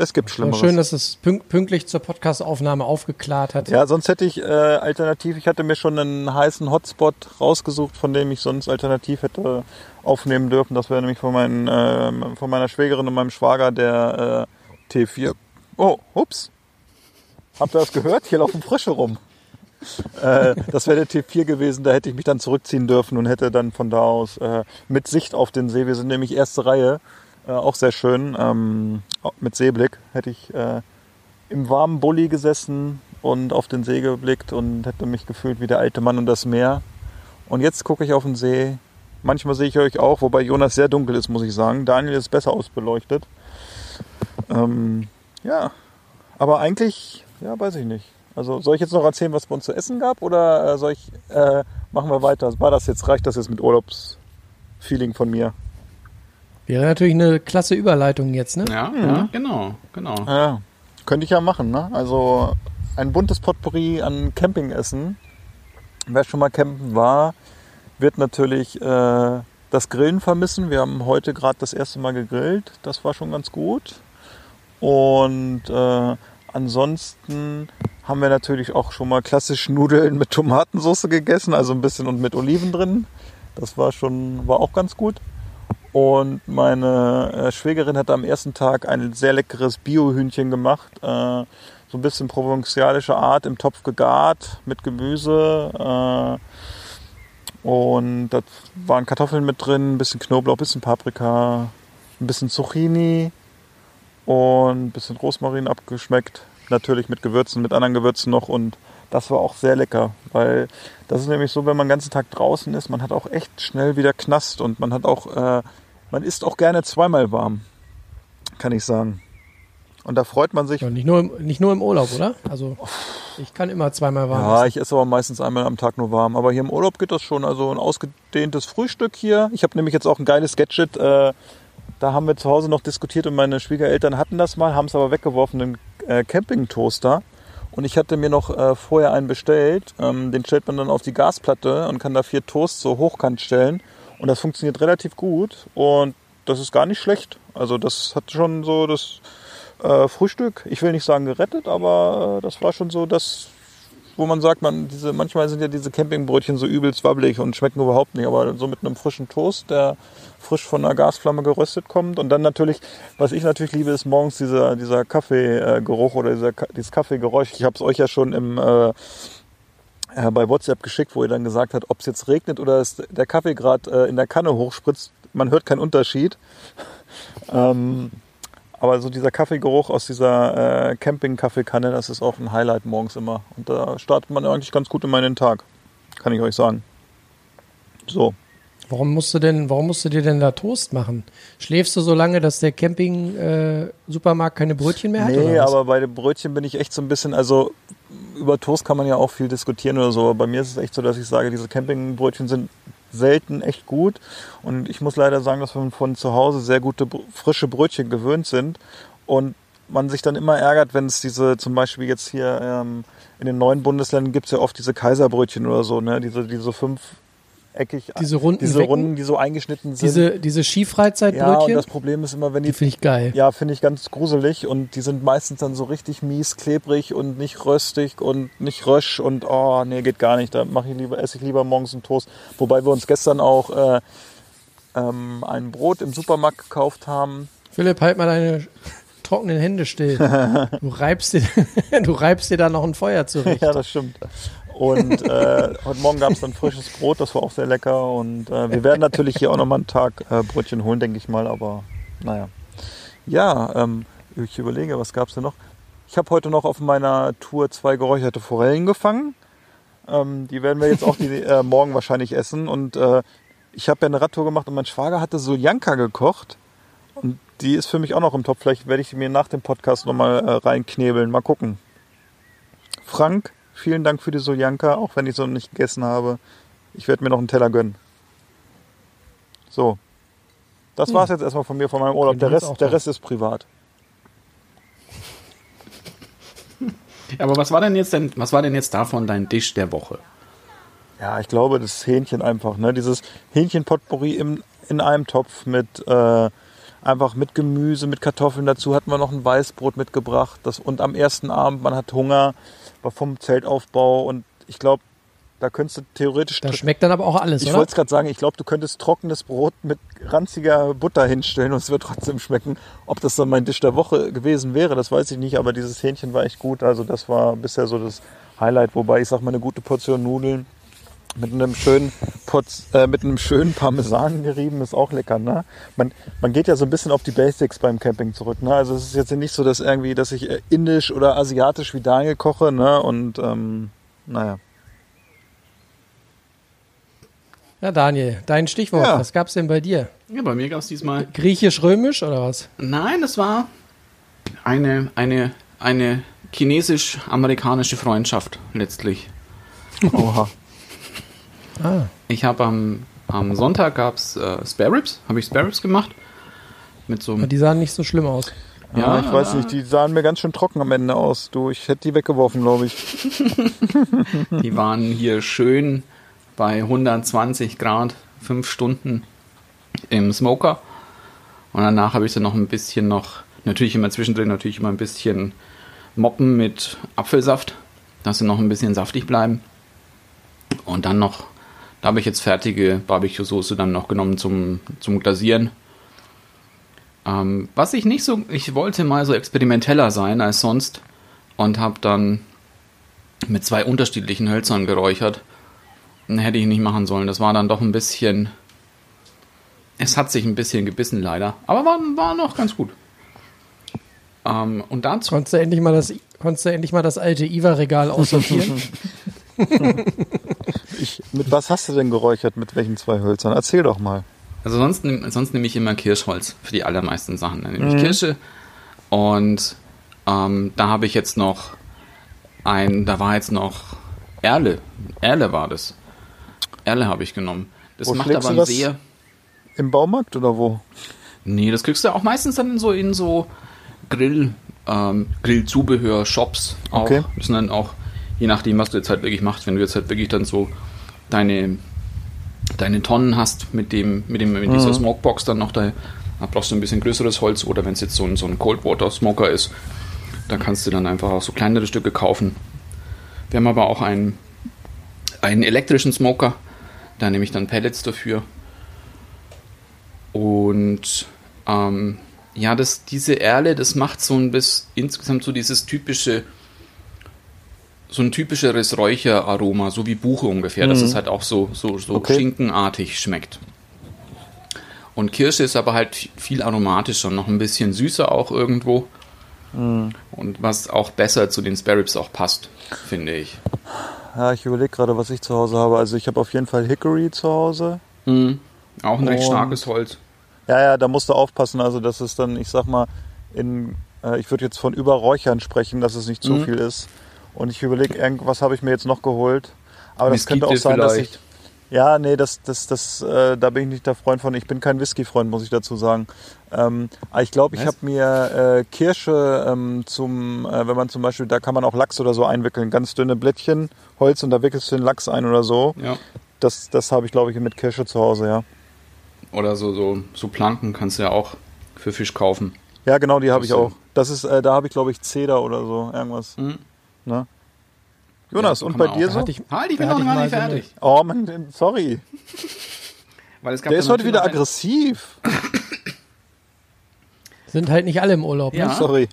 [SPEAKER 2] Es gibt Schlimmeres.
[SPEAKER 1] schön, dass es pünkt, pünktlich zur Podcastaufnahme aufgeklärt hat.
[SPEAKER 2] Ja, sonst hätte ich äh, alternativ, ich hatte mir schon einen heißen Hotspot rausgesucht, von dem ich sonst alternativ hätte aufnehmen dürfen. Das wäre nämlich von, meinen, äh, von meiner Schwägerin und meinem Schwager der äh, T4. Oh, ups. Habt ihr das gehört? Hier laufen Frösche rum. äh, das wäre der T4 gewesen, da hätte ich mich dann zurückziehen dürfen und hätte dann von da aus äh, mit Sicht auf den See, wir sind nämlich erste Reihe, äh, auch sehr schön, ähm, mit Seeblick, hätte ich äh, im warmen Bulli gesessen und auf den See geblickt und hätte mich gefühlt wie der alte Mann und das Meer. Und jetzt gucke ich auf den See. Manchmal sehe ich euch auch, wobei Jonas sehr dunkel ist, muss ich sagen. Daniel ist besser ausbeleuchtet. Ähm, ja, aber eigentlich, ja, weiß ich nicht. Also soll ich jetzt noch erzählen, was es bei uns zu essen gab oder äh, soll ich, äh, machen wir weiter? War das jetzt, reicht das jetzt mit Urlaubsfeeling von mir?
[SPEAKER 1] Wäre natürlich eine klasse Überleitung jetzt, ne?
[SPEAKER 3] Ja, ja, genau, genau.
[SPEAKER 2] Ja, könnte ich ja machen, ne? Also ein buntes Potpourri an Campingessen. Wer schon mal campen war, wird natürlich äh, das Grillen vermissen. Wir haben heute gerade das erste Mal gegrillt. Das war schon ganz gut. Und äh, ansonsten haben wir natürlich auch schon mal klassisch Nudeln mit Tomatensauce gegessen, also ein bisschen und mit Oliven drin. Das war schon, war auch ganz gut. Und meine äh, Schwägerin hat am ersten Tag ein sehr leckeres Biohühnchen gemacht. Äh, so ein bisschen provinzialische Art im Topf gegart mit Gemüse. Äh, und da waren Kartoffeln mit drin, ein bisschen Knoblauch, ein bisschen Paprika, ein bisschen Zucchini und ein bisschen Rosmarin abgeschmeckt. Natürlich mit Gewürzen, mit anderen Gewürzen noch. Und das war auch sehr lecker, weil das ist nämlich so, wenn man den ganzen Tag draußen ist, man hat auch echt schnell wieder Knast und man hat auch, äh, man isst auch gerne zweimal warm, kann ich sagen. Und da freut man sich.
[SPEAKER 1] Ja, nicht, nur im, nicht nur im Urlaub, oder? Also ich kann immer zweimal warm
[SPEAKER 2] Ja,
[SPEAKER 1] essen.
[SPEAKER 2] ich esse aber meistens einmal am Tag nur warm. Aber hier im Urlaub geht das schon. Also ein ausgedehntes Frühstück hier. Ich habe nämlich jetzt auch ein geiles Gadget. Äh, da haben wir zu Hause noch diskutiert und meine Schwiegereltern hatten das mal, haben es aber weggeworfen, einen äh, Campingtoaster. Und ich hatte mir noch äh, vorher einen bestellt. Ähm, den stellt man dann auf die Gasplatte und kann da vier Toasts so hochkant stellen. Und das funktioniert relativ gut. Und das ist gar nicht schlecht. Also das hat schon so das äh, Frühstück, ich will nicht sagen gerettet, aber äh, das war schon so das, wo man sagt, man, diese, manchmal sind ja diese Campingbrötchen so übelst wabbelig und schmecken überhaupt nicht, aber so mit einem frischen Toast, der frisch von einer Gasflamme geröstet kommt. Und dann natürlich, was ich natürlich liebe, ist morgens dieser, dieser Kaffeegeruch oder dieser, dieses Kaffeegeräusch. Ich habe es euch ja schon im, äh, äh, bei WhatsApp geschickt, wo ihr dann gesagt habt, ob es jetzt regnet oder der Kaffee gerade äh, in der Kanne hochspritzt. Man hört keinen Unterschied. *laughs* ähm, aber so dieser Kaffeegeruch aus dieser äh, Camping-Kaffeekanne, das ist auch ein Highlight morgens immer. Und da startet man eigentlich ganz gut in meinen Tag. Kann ich euch sagen. So.
[SPEAKER 1] Warum musst du denn, warum musst du dir denn da Toast machen? Schläfst du so lange, dass der Camping-Supermarkt keine Brötchen mehr hat?
[SPEAKER 2] Nee, aber bei den Brötchen bin ich echt so ein bisschen, also über Toast kann man ja auch viel diskutieren oder so. Aber bei mir ist es echt so, dass ich sage, diese Campingbrötchen sind selten echt gut. Und ich muss leider sagen, dass wir von zu Hause sehr gute frische Brötchen gewöhnt sind. Und man sich dann immer ärgert, wenn es diese, zum Beispiel jetzt hier ähm, in den neuen Bundesländern gibt es ja oft diese Kaiserbrötchen oder so, ne? Diese, diese fünfeckig,
[SPEAKER 1] Diese runden
[SPEAKER 2] diese
[SPEAKER 1] Wecken?
[SPEAKER 2] Runden, die so eingeschnitten sind.
[SPEAKER 1] Diese, diese
[SPEAKER 2] ja, und
[SPEAKER 1] Skifreizeitbrötchen,
[SPEAKER 2] das Problem ist immer, wenn die
[SPEAKER 1] die finde ich geil.
[SPEAKER 2] ja, finde ich ganz gruselig und die sind meistens dann so richtig mies, klebrig und nicht röstig und nicht rösch und oh, nee, geht gar nicht. Da mache ich lieber, esse ich lieber morgens einen Toast. Wobei wir uns gestern auch äh, ähm, ein Brot im Supermarkt gekauft haben.
[SPEAKER 1] Philipp, halt mal deine trockenen Hände still. *laughs* Du reibst dir, *laughs* du reibst dir da noch ein Feuer zurecht.
[SPEAKER 2] ja, das stimmt. Und äh, heute Morgen gab es dann frisches Brot, das war auch sehr lecker. Und äh, wir werden natürlich hier auch nochmal einen Tag äh, Brötchen holen, denke ich mal. Aber naja. Ja, ähm, ich überlege, was gab es denn noch? Ich habe heute noch auf meiner Tour zwei geräucherte Forellen gefangen. Ähm, die werden wir jetzt auch die, äh, morgen wahrscheinlich essen. Und äh, ich habe ja eine Radtour gemacht und mein Schwager hatte Soljanka gekocht. Und die ist für mich auch noch im Topf. Vielleicht werde ich die mir nach dem Podcast nochmal äh, reinknebeln. Mal gucken. Frank, vielen Dank für die Soljanka, auch wenn ich so nicht gegessen habe. Ich werde mir noch einen Teller gönnen. So. Das war's jetzt erstmal von mir, von meinem Urlaub. Der Rest, der. Rest ist privat.
[SPEAKER 3] Aber was war denn jetzt denn, was war denn jetzt davon dein Tisch der Woche?
[SPEAKER 2] Ja, ich glaube, das Hähnchen einfach, ne? Dieses Hähnchenpotpourri im, in einem Topf mit äh, einfach mit Gemüse, mit Kartoffeln. Dazu hatten wir noch ein Weißbrot mitgebracht. Das, und am ersten Abend, man hat Hunger, war vom Zeltaufbau und ich glaube, da könntest du theoretisch.
[SPEAKER 1] Das schmeckt dann aber auch alles,
[SPEAKER 2] ich wollte es gerade sagen, ich glaube, du könntest trockenes Brot mit ranziger Butter hinstellen und es wird trotzdem schmecken. Ob das dann mein Tisch der Woche gewesen wäre, das weiß ich nicht, aber dieses Hähnchen war echt gut. Also das war bisher so das Highlight, wobei ich sag mal eine gute Portion Nudeln mit einem schönen Potz, äh, mit einem schönen Parmesan gerieben ist auch lecker, ne? Man, man geht ja so ein bisschen auf die Basics beim Camping zurück, ne? Also es ist jetzt nicht so, dass irgendwie, dass ich äh, indisch oder asiatisch wie Daniel koche, ne? Und ähm, naja.
[SPEAKER 1] Ja, Daniel, dein Stichwort.
[SPEAKER 2] Ja.
[SPEAKER 1] Was gab's denn bei dir?
[SPEAKER 3] Ja, bei mir gab es diesmal.
[SPEAKER 1] Griechisch-römisch oder was?
[SPEAKER 3] Nein, es war eine, eine, eine chinesisch-amerikanische Freundschaft letztlich.
[SPEAKER 2] Oha.
[SPEAKER 1] Ah,
[SPEAKER 3] Ich habe am, am Sonntag gab's äh, Spare Ribs, habe ich Spare Ribs gemacht. Mit so einem,
[SPEAKER 1] die sahen nicht so schlimm aus.
[SPEAKER 2] Ja, ich weiß nicht, die sahen mir ganz schön trocken am Ende aus. Du, ich hätte die weggeworfen, glaube ich. *laughs*
[SPEAKER 3] die waren hier schön bei 120 Grad, fünf Stunden im Smoker. Und danach habe ich sie noch ein bisschen noch, natürlich immer zwischendrin natürlich immer ein bisschen moppen mit Apfelsaft, dass sie noch ein bisschen saftig bleiben. Und dann noch, da habe ich jetzt fertige Barbecue-Soße dann noch genommen zum, zum Glasieren. Ähm, was ich nicht so, ich wollte mal so experimenteller sein als sonst und habe dann mit zwei unterschiedlichen Hölzern geräuchert. Hätte ich nicht machen sollen. Das war dann doch ein bisschen. Es hat sich ein bisschen gebissen, leider. Aber war, war noch ganz gut. Ähm, und dazu.
[SPEAKER 1] Konntest du endlich mal das, konntest du endlich mal das alte Iva-Regal aussortieren? *laughs* *laughs*
[SPEAKER 2] Ich, mit was hast du denn geräuchert? Mit welchen zwei Hölzern? Erzähl doch mal.
[SPEAKER 3] Also sonst, sonst nehme ich immer Kirschholz für die allermeisten Sachen. Dann nehme ich Kirsche. Und ähm, da habe ich jetzt noch ein, da war jetzt noch Erle. Erle war das. Erle habe ich genommen. Das
[SPEAKER 2] Wo
[SPEAKER 3] macht aber
[SPEAKER 2] das?
[SPEAKER 3] sehr.
[SPEAKER 2] Im Baumarkt oder wo?
[SPEAKER 3] Nee, das kriegst du auch meistens dann so in so Grill, ähm, Grillzubehör, Shops auch.
[SPEAKER 2] Okay.
[SPEAKER 3] Sind dann auch, je nachdem, was du jetzt halt wirklich machst, wenn du jetzt halt wirklich dann so deine, deine Tonnen hast mit dem, mit dem, mit dieser Smokebox dann noch da, da brauchst du ein bisschen größeres Holz oder wenn es jetzt so ein, so ein Cold Water Smoker ist, da kannst du dann einfach auch so kleinere Stücke kaufen. Wir haben aber auch einen, einen elektrischen Smoker. Da nehme ich dann Pellets dafür. Und ähm, ja, das, diese Erle, das macht so ein bisschen insgesamt so dieses typische, so ein typischeres Räucheraroma, so wie Buche ungefähr, dass es halt auch so, so, so
[SPEAKER 2] Okay.
[SPEAKER 3] schinkenartig schmeckt. Und Kirsche ist aber halt viel aromatischer, noch ein bisschen süßer auch irgendwo. Und was auch besser zu den Sparrows auch passt, finde ich.
[SPEAKER 2] Ja, ich überlege gerade, was ich zu Hause habe. Also ich habe auf jeden Fall Hickory zu Hause.
[SPEAKER 3] Mhm. Auch ein recht
[SPEAKER 2] Und-
[SPEAKER 3] starkes Holz.
[SPEAKER 2] Ja, ja, da musst du aufpassen. Also das ist dann, ich sag mal, in, äh, ich würde jetzt von Überräuchern sprechen, dass es nicht zu
[SPEAKER 3] Mhm.
[SPEAKER 2] viel ist. Und ich überlege, irgendwas habe ich mir jetzt noch geholt. Aber das könnte auch sein, dass ich.
[SPEAKER 3] vielleicht.
[SPEAKER 2] Ja, nee, das, das, das, äh, da bin ich nicht der Freund von. Ich bin kein Whisky-Freund, muss ich dazu sagen. Ähm, aber ich glaube, ich
[SPEAKER 3] Was?
[SPEAKER 2] habe mir äh, Kirsche ähm, zum, äh, wenn man zum Beispiel, da kann man auch Lachs oder so einwickeln, ganz dünne Blättchen Holz und da wickelst du den Lachs ein oder so.
[SPEAKER 3] Ja.
[SPEAKER 2] Das, das habe ich, glaube ich, mit Kirsche zu Hause, ja.
[SPEAKER 3] Oder so, so, so Planken kannst du ja auch für Fisch kaufen.
[SPEAKER 2] Ja, genau, die habe ich auch. Das ist, äh, da habe ich, glaube ich, Zeder oder so, irgendwas.
[SPEAKER 3] Mhm.
[SPEAKER 2] Ne? Jonas,
[SPEAKER 3] Ja,
[SPEAKER 2] und bei dir
[SPEAKER 3] auch.
[SPEAKER 2] so?
[SPEAKER 1] Hatte ich,
[SPEAKER 3] Halt, ich bin noch gar nicht
[SPEAKER 1] so
[SPEAKER 3] fertig.
[SPEAKER 2] Oh Mann, sorry. *laughs*
[SPEAKER 3] Weil es gab
[SPEAKER 2] Der ist heute wieder aggressiv. *coughs*
[SPEAKER 1] Sind halt nicht alle im Urlaub,
[SPEAKER 3] Ja.
[SPEAKER 1] ne?
[SPEAKER 2] Sorry.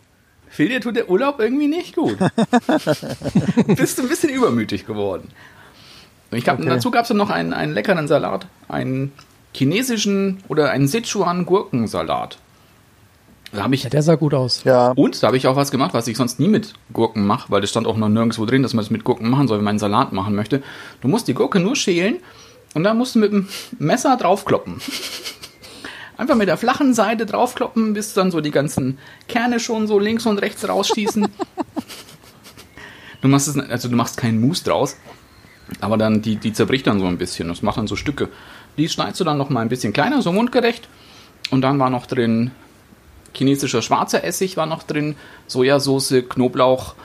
[SPEAKER 3] Phil, dir tut der Urlaub irgendwie nicht gut. *laughs* Bist du ein bisschen übermütig geworden. Glaub,
[SPEAKER 2] Okay.
[SPEAKER 3] Dazu gab es dann noch einen, einen leckeren Salat, einen chinesischen oder einen Sichuan-Gurkensalat. Da habe ich
[SPEAKER 1] Ja, der sah gut aus.
[SPEAKER 2] Ja,
[SPEAKER 3] Und da habe ich auch was gemacht, was ich sonst nie mit Gurken mache, weil das stand auch noch nirgendwo drin, dass man es mit Gurken machen soll, wenn man einen Salat machen möchte. Du musst die Gurke nur schälen und dann musst du mit dem Messer draufkloppen. *laughs* Einfach mit der flachen Seite draufkloppen, bis dann so die ganzen Kerne schon so links und rechts rausschießen. *laughs* du machst es, also du machst keinen Mousse draus, aber dann die, die zerbricht dann so ein bisschen. Das macht dann so Stücke. Die schneidest du dann noch mal ein bisschen kleiner, so mundgerecht. Und dann war noch drin chinesischer schwarzer Essig war noch drin, Sojasauce, Knoblauch,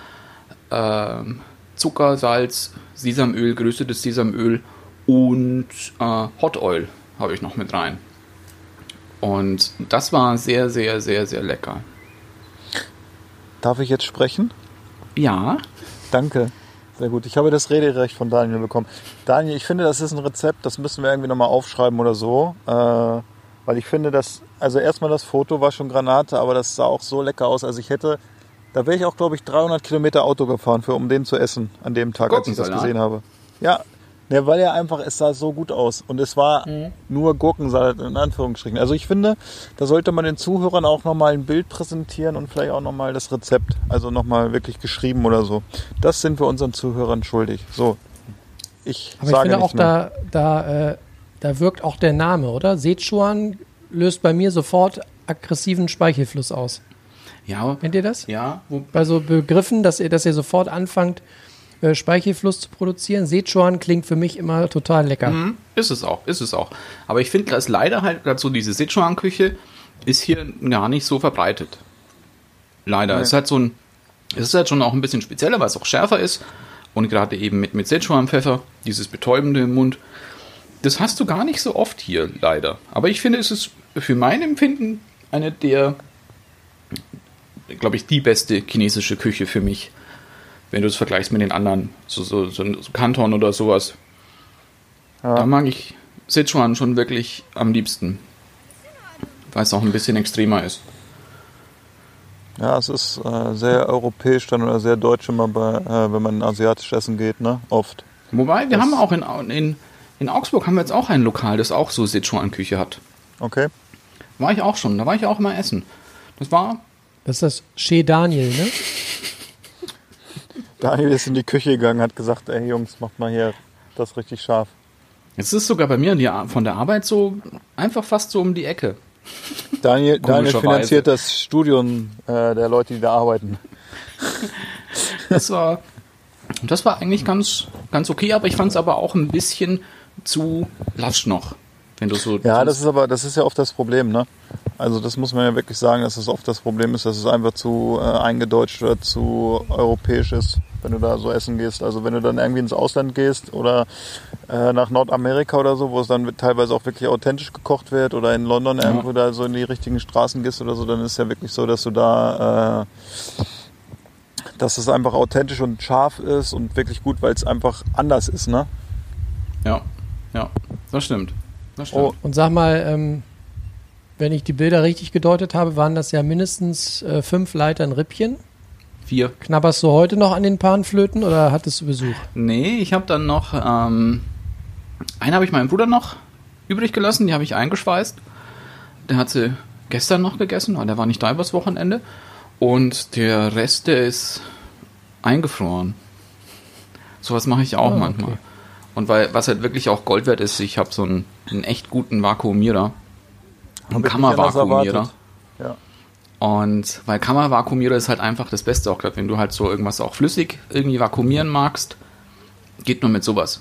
[SPEAKER 3] ähm, Zucker, Salz, Sesamöl, geröstetes Sesamöl und äh, Hot Oil habe ich noch mit rein. Und das war sehr, sehr, sehr, sehr lecker.
[SPEAKER 2] darf ich jetzt sprechen?
[SPEAKER 3] Ja,
[SPEAKER 2] Danke. Sehr gut. Ich habe das Rederecht von Daniel bekommen. Daniel, ich finde, das ist ein Rezept, das müssen wir irgendwie nochmal aufschreiben oder so. Äh, weil ich finde, dass, also erstmal das Foto war schon Granate, aber das sah auch so lecker aus. Also ich hätte, da wäre ich auch, glaube ich, 300 Kilometer Auto gefahren, für, um den zu essen an dem Tag, als ich das gesehen habe. Ja, ne, weil er einfach, es sah so gut aus. Und es war nur Gurkensalat in Anführungsstrichen. Also ich finde, da sollte man den Zuhörern auch nochmal ein Bild präsentieren und vielleicht auch nochmal das Rezept. Also nochmal wirklich geschrieben oder so. Das sind wir unseren Zuhörern schuldig. So. Ich
[SPEAKER 1] Aber ich
[SPEAKER 2] sage
[SPEAKER 1] finde
[SPEAKER 2] nicht
[SPEAKER 1] auch,
[SPEAKER 2] mehr.
[SPEAKER 1] da, da, äh, da wirkt auch der Name, oder? Sichuan löst bei mir sofort aggressiven Speichelfluss aus.
[SPEAKER 3] ja,
[SPEAKER 1] Kennt ihr das?
[SPEAKER 3] ja.
[SPEAKER 1] Bei so Begriffen, dass ihr, dass ihr sofort anfangt, äh, Speichelfluss zu produzieren. Sichuan klingt für mich immer total lecker.
[SPEAKER 3] Mhm, ist es auch, ist es auch. Aber ich finde, dass leider halt gerade so diese Sichuan-Küche ist hier gar nicht so verbreitet. Leider. Es ist halt so ein, es ist halt schon auch ein bisschen spezieller, weil es auch schärfer ist. Und gerade eben mit, mit Sichuan-Pfeffer, dieses Betäubende im Mund, das hast du gar nicht so oft hier, leider. Aber ich finde, es ist für mein Empfinden eine der, glaube ich, die beste chinesische Küche für mich. Wenn du es vergleichst mit den anderen, so, so, so, so Kanton oder sowas. Da mag ich Sichuan schon wirklich am liebsten. Weil es auch ein bisschen extremer ist.
[SPEAKER 2] Ja, es ist äh, sehr europäisch dann oder sehr deutsch immer, bei, äh, wenn man asiatisch essen geht, ne? Oft.
[SPEAKER 3] Wobei, wir
[SPEAKER 2] Das-
[SPEAKER 3] haben auch in, in, in Augsburg haben wir jetzt auch ein Lokal, das auch so Sichuan-Küche hat.
[SPEAKER 2] Okay.
[SPEAKER 3] War ich auch schon, da war ich auch immer essen. Das war,
[SPEAKER 1] Das ist das Chez Daniel, ne?
[SPEAKER 2] Daniel ist in die Küche gegangen, hat gesagt, ey Jungs, macht mal hier das richtig scharf.
[SPEAKER 3] jetzt ist es sogar bei mir die, von der Arbeit so einfach fast so um die Ecke.
[SPEAKER 2] Daniel, Daniel finanziert das Studium äh, der Leute, die da arbeiten.
[SPEAKER 3] Das war, das war eigentlich ganz, ganz okay, aber ich fand es aber auch ein bisschen zu lasch noch. Wenn du so.
[SPEAKER 2] Ja, das ist aber, das ist ja oft das Problem, ne? Also das muss man ja wirklich sagen, dass es oft das Problem ist, dass es einfach zu äh, eingedeutscht oder zu europäisch ist, wenn du da so essen gehst. Also wenn du dann irgendwie ins Ausland gehst oder äh, nach Nordamerika oder so, wo es dann teilweise auch wirklich authentisch gekocht wird oder in London irgendwo da so in die richtigen Straßen gehst oder so, dann ist ja wirklich so, dass du da äh, dass es einfach authentisch und scharf ist und wirklich gut, weil es einfach anders ist, ne?
[SPEAKER 3] Ja, ja, das stimmt. Das stimmt.
[SPEAKER 2] Oh,
[SPEAKER 1] Und sag mal, ähm, wenn ich die Bilder richtig gedeutet habe, waren das ja mindestens äh, fünf Leitern Rippchen.
[SPEAKER 3] Vier.
[SPEAKER 1] Knabberst du heute noch an den Panflöten oder hattest du Besuch?
[SPEAKER 3] Nee, ich habe dann noch, ähm, einen habe ich meinem Bruder noch übrig gelassen, die habe ich eingeschweißt. Der hat sie gestern noch gegessen, weil der war nicht da übers Wochenende. Und der Rest, der ist eingefroren. Sowas mache ich auch
[SPEAKER 1] Ah,
[SPEAKER 3] manchmal.
[SPEAKER 1] okay.
[SPEAKER 3] Und weil, was halt wirklich auch Gold wert ist, ich habe so einen, einen echt guten Vakuumierer. Einen Kammervakuumierer.
[SPEAKER 2] Ja.
[SPEAKER 3] Und weil Kammervakuumierer ist halt einfach das Beste, auch gerade wenn du halt so irgendwas auch flüssig irgendwie vakuumieren magst, geht nur mit sowas.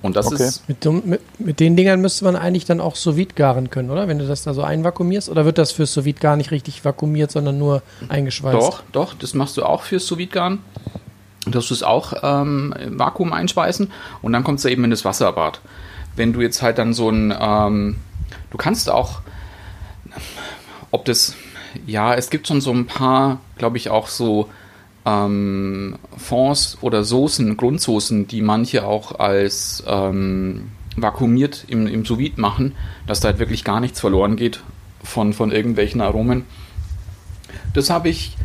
[SPEAKER 3] Und das
[SPEAKER 2] Okay.
[SPEAKER 3] ist,
[SPEAKER 1] Mit, mit, mit den Dingern müsste man eigentlich dann auch sous garen können, oder? Wenn du das da so einvakuumierst? Oder wird das für sous gar nicht richtig vakuumiert, sondern nur eingeschweißt?
[SPEAKER 3] doch, doch, das machst du auch fürs sous garen dass du es auch ähm, im Vakuum einspeisen und dann kommt es eben in das Wasserbad. Wenn du jetzt halt dann so ein, ähm, du kannst auch, ob das, ja, es gibt schon so ein paar, glaube ich, auch so ähm, Fonds oder Soßen, Grundsoßen, die manche auch als ähm, vakuumiert im, im sous machen, dass da halt wirklich gar nichts verloren geht von, von irgendwelchen Aromen. Das habe ich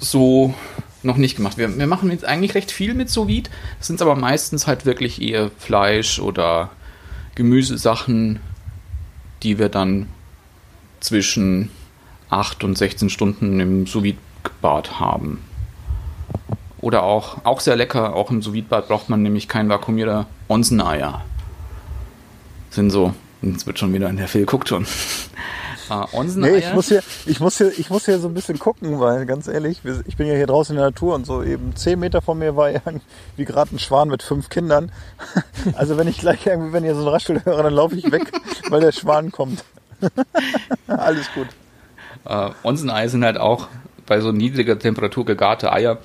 [SPEAKER 3] so noch nicht gemacht. Wir, wir machen jetzt eigentlich recht viel mit sous vide, sind aber meistens halt wirklich eher Fleisch oder Gemüsesachen, die wir dann zwischen 8 und 16 Stunden im sous vide bad haben. Oder auch, auch sehr lecker, auch im sous vide bad braucht man nämlich kein Vakuumierer, Onseneier. Sind so, jetzt wird schon wieder, der Phil guckt schon. Äh, Onseneier.
[SPEAKER 2] Nee, ich muss, hier, ich, muss hier, ich muss hier so ein bisschen gucken, weil ganz ehrlich, ich bin ja hier draußen in der Natur und so eben zehn Meter von mir war irgendwie gerade ein Schwan mit fünf Kindern. *laughs* Also wenn ich gleich irgendwie, wenn ihr so ein Raschel höre, dann laufe ich weg, *laughs* weil der Schwan kommt. *laughs* Alles gut.
[SPEAKER 3] Äh, Onseneier sind halt auch bei so niedriger Temperatur gegarte Eier,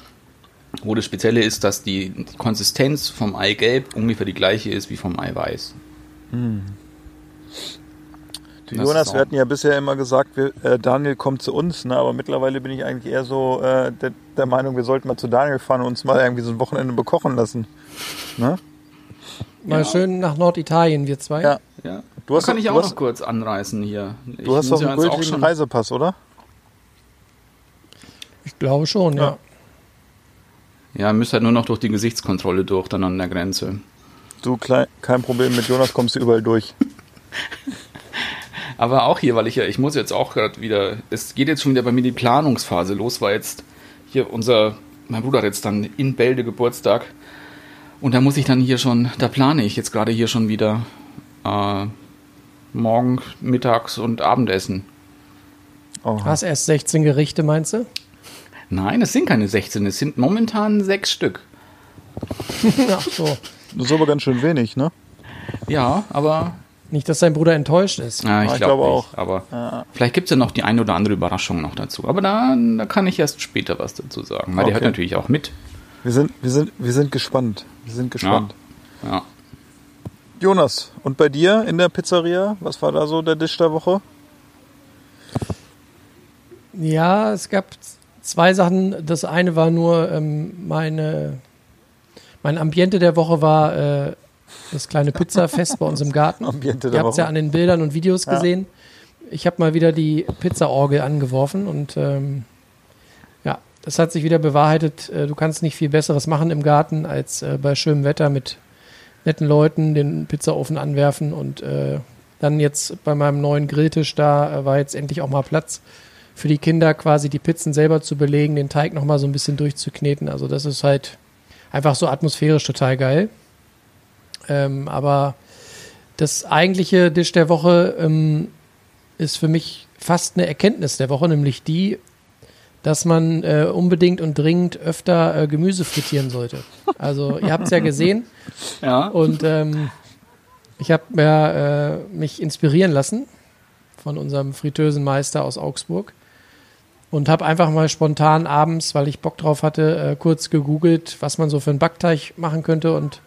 [SPEAKER 3] wo das Spezielle ist, dass die, Konsistenz vom Eigelb ungefähr die gleiche ist wie vom Eiweiß.
[SPEAKER 2] Du,
[SPEAKER 3] Das
[SPEAKER 2] Jonas, wir
[SPEAKER 3] auch-
[SPEAKER 2] hatten ja bisher immer gesagt, wir, äh, Daniel kommt zu uns, ne? aber mittlerweile bin ich eigentlich eher so äh, der, der Meinung, wir sollten mal zu Daniel fahren und uns mal irgendwie so ein Wochenende bekochen lassen. Ne?
[SPEAKER 1] Mal
[SPEAKER 3] Ja.
[SPEAKER 1] schön nach Norditalien, wir zwei.
[SPEAKER 2] Ja.
[SPEAKER 3] Ja.
[SPEAKER 2] Du hast
[SPEAKER 3] kann
[SPEAKER 2] doch-
[SPEAKER 3] ich
[SPEAKER 2] du
[SPEAKER 3] auch
[SPEAKER 2] hast-
[SPEAKER 3] noch kurz anreißen hier. Ich
[SPEAKER 2] Du hast doch
[SPEAKER 3] ja
[SPEAKER 2] einen
[SPEAKER 3] auch
[SPEAKER 2] gültigen
[SPEAKER 3] schon,
[SPEAKER 2] Reisepass, oder?
[SPEAKER 1] Ich glaube schon, ja.
[SPEAKER 3] Ja, müsst halt nur noch durch die Gesichtskontrolle durch, dann an der Grenze.
[SPEAKER 2] Du, klein, kein Problem, mit Jonas kommst du überall durch. *laughs*
[SPEAKER 3] Aber auch hier, weil ich ja, ich muss jetzt auch gerade wieder, es geht jetzt schon wieder bei mir die Planungsphase los, weil jetzt hier unser, mein Bruder hat jetzt dann in Bälde Geburtstag und da muss ich dann hier schon, da plane ich jetzt gerade hier schon wieder äh, morgen, mittags und Abendessen.
[SPEAKER 2] Oh.
[SPEAKER 1] Hast erst 16 Gerichte, meinst du?
[SPEAKER 3] Nein, es sind keine 16, es sind momentan sechs Stück.
[SPEAKER 1] Ach so.
[SPEAKER 2] Das ist aber ganz schön wenig, ne?
[SPEAKER 3] Ja, aber
[SPEAKER 1] Nicht, dass dein Bruder enttäuscht ist.
[SPEAKER 3] Ja, ich,
[SPEAKER 2] ich
[SPEAKER 3] glaube nicht.
[SPEAKER 2] auch.
[SPEAKER 3] Aber vielleicht gibt es ja noch die eine oder andere Überraschung noch dazu. Aber da, da kann ich erst später was dazu sagen. Weil der
[SPEAKER 2] Okay.
[SPEAKER 3] hört natürlich auch mit.
[SPEAKER 2] Wir sind, wir sind, wir sind gespannt. Wir sind gespannt.
[SPEAKER 3] Ja.
[SPEAKER 2] Jonas, und bei dir in der Pizzeria? Was war da so der Dish der Woche?
[SPEAKER 1] Ja, es gab zwei Sachen. Das eine war nur ähm, meine, mein Ambiente der Woche war äh, das kleine Pizzafest bei uns im Garten.
[SPEAKER 2] Ambiente
[SPEAKER 1] Ihr habt es ja an den Bildern und Videos
[SPEAKER 2] Ja.
[SPEAKER 1] gesehen. Ich habe mal wieder die Pizzaorgel angeworfen und ähm, ja, das hat sich wieder bewahrheitet. Äh, du kannst nicht viel Besseres machen im Garten als äh, bei schönem Wetter mit netten Leuten den Pizzaofen anwerfen und äh, dann jetzt bei meinem neuen Grilltisch da äh, war jetzt endlich auch mal Platz für die Kinder quasi die Pizzen selber zu belegen, den Teig noch mal so ein bisschen durchzukneten. Also das ist halt einfach so atmosphärisch total geil. Ähm, aber das eigentliche Dish der Woche ähm, ist für mich fast eine Erkenntnis der Woche, nämlich die, dass man äh, unbedingt und dringend öfter äh, Gemüse frittieren sollte. Also ihr habt es ja gesehen *laughs*
[SPEAKER 3] Ja.
[SPEAKER 1] und ähm, ich habe mir, äh, mich inspirieren lassen von unserem Fritteusenmeister aus Augsburg und habe einfach mal spontan abends, weil ich Bock drauf hatte, äh, kurz gegoogelt, was man so für einen Backteig machen könnte und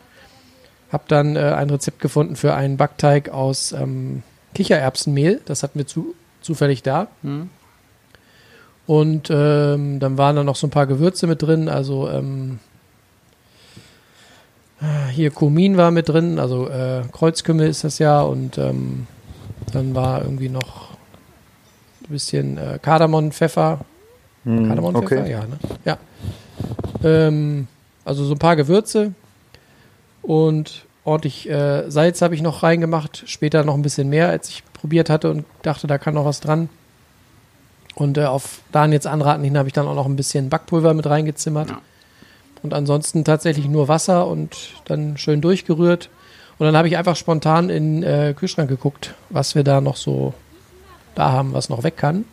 [SPEAKER 1] habe dann äh, ein Rezept gefunden für einen Backteig aus ähm, Kichererbsenmehl. Das hatten wir zu, zufällig da.
[SPEAKER 3] Hm.
[SPEAKER 1] Und ähm, dann waren da noch so ein paar Gewürze mit drin, also ähm, hier Kumin war mit drin, also äh, Kreuzkümmel ist das ja und ähm, dann war irgendwie noch ein bisschen äh, Kardamom, Pfeffer.
[SPEAKER 2] Hm,
[SPEAKER 1] Kardamom, Pfeffer,
[SPEAKER 2] okay.
[SPEAKER 1] ja, ne? Ja. Ähm, also so ein paar Gewürze und ordentlich äh, Salz habe ich noch reingemacht. Später noch ein bisschen mehr, als ich probiert hatte und dachte, da kann noch was dran. Und äh, auf Daniels Anraten hin habe ich dann auch noch ein bisschen Backpulver mit reingezimmert.
[SPEAKER 3] Ja.
[SPEAKER 1] Und ansonsten tatsächlich nur Wasser und dann schön durchgerührt. Und dann habe ich einfach spontan in den äh, Kühlschrank geguckt, was wir da noch so da haben, was noch weg kann.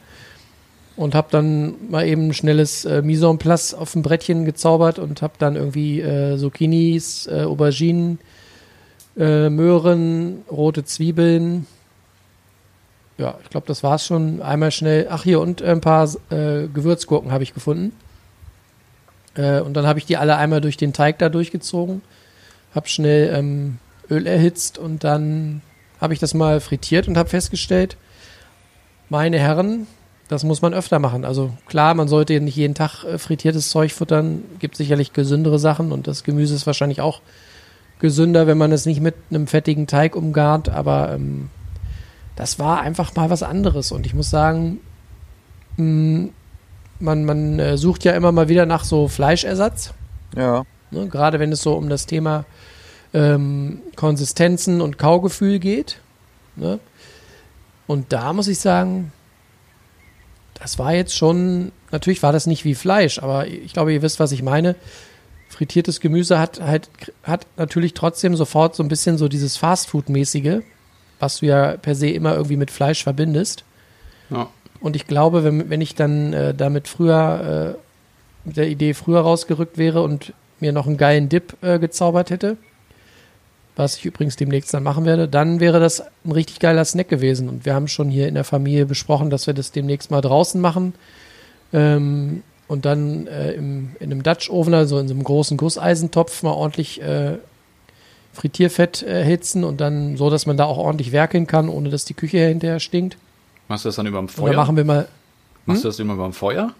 [SPEAKER 1] Und habe dann mal eben ein schnelles äh, Mise en place auf dem Brettchen gezaubert und habe dann irgendwie äh, Zucchinis, äh, Auberginen, äh, Möhren, rote Zwiebeln. Ja, ich glaube, das war's schon. Einmal schnell. Ach, hier und ein paar äh, Gewürzgurken habe ich gefunden. Äh, und dann habe ich die alle einmal durch den Teig da durchgezogen. Habe schnell ähm, Öl erhitzt und dann habe ich das mal frittiert und habe festgestellt, meine Herren, das muss man öfter machen. Also klar, man sollte nicht jeden Tag äh, frittiertes Zeug futtern. Gibt sicherlich gesündere Sachen und das Gemüse ist wahrscheinlich auch gesünder, wenn man es nicht mit einem fettigen Teig umgarnt. Aber ähm, das war einfach mal was anderes. Und ich muss sagen, mh, man, man äh, sucht ja immer mal wieder nach so Fleischersatz.
[SPEAKER 2] Ja.
[SPEAKER 1] Ne? Gerade wenn es so um das Thema ähm, Konsistenzen und Kaugefühl geht. Ne? Und da muss ich sagen, das war jetzt schon, natürlich war das nicht wie Fleisch, aber ich glaube, ihr wisst, was ich meine. Frittiertes Gemüse hat halt, hat natürlich trotzdem sofort so ein bisschen so dieses Fastfood-mäßige, was du ja per se immer irgendwie mit Fleisch verbindest.
[SPEAKER 3] Ja.
[SPEAKER 1] Und ich glaube, wenn, wenn ich dann äh, damit früher, äh, mit der Idee früher rausgerückt wäre und mir noch einen geilen Dip äh, gezaubert hätte, was ich übrigens demnächst dann machen werde, dann wäre das ein richtig geiler Snack gewesen. Und wir haben schon hier in der Familie besprochen, dass wir das demnächst mal draußen machen. Ähm, und dann äh, im, in einem Dutch Oven, also in so einem großen Gusseisentopf, mal ordentlich äh, Frittierfett äh, erhitzen und dann so, dass man da auch ordentlich werkeln kann, ohne dass die Küche hinterher stinkt.
[SPEAKER 3] Machst du das dann über dem Feuer?
[SPEAKER 1] machen wir mal,
[SPEAKER 3] Machst du das immer beim Feuer?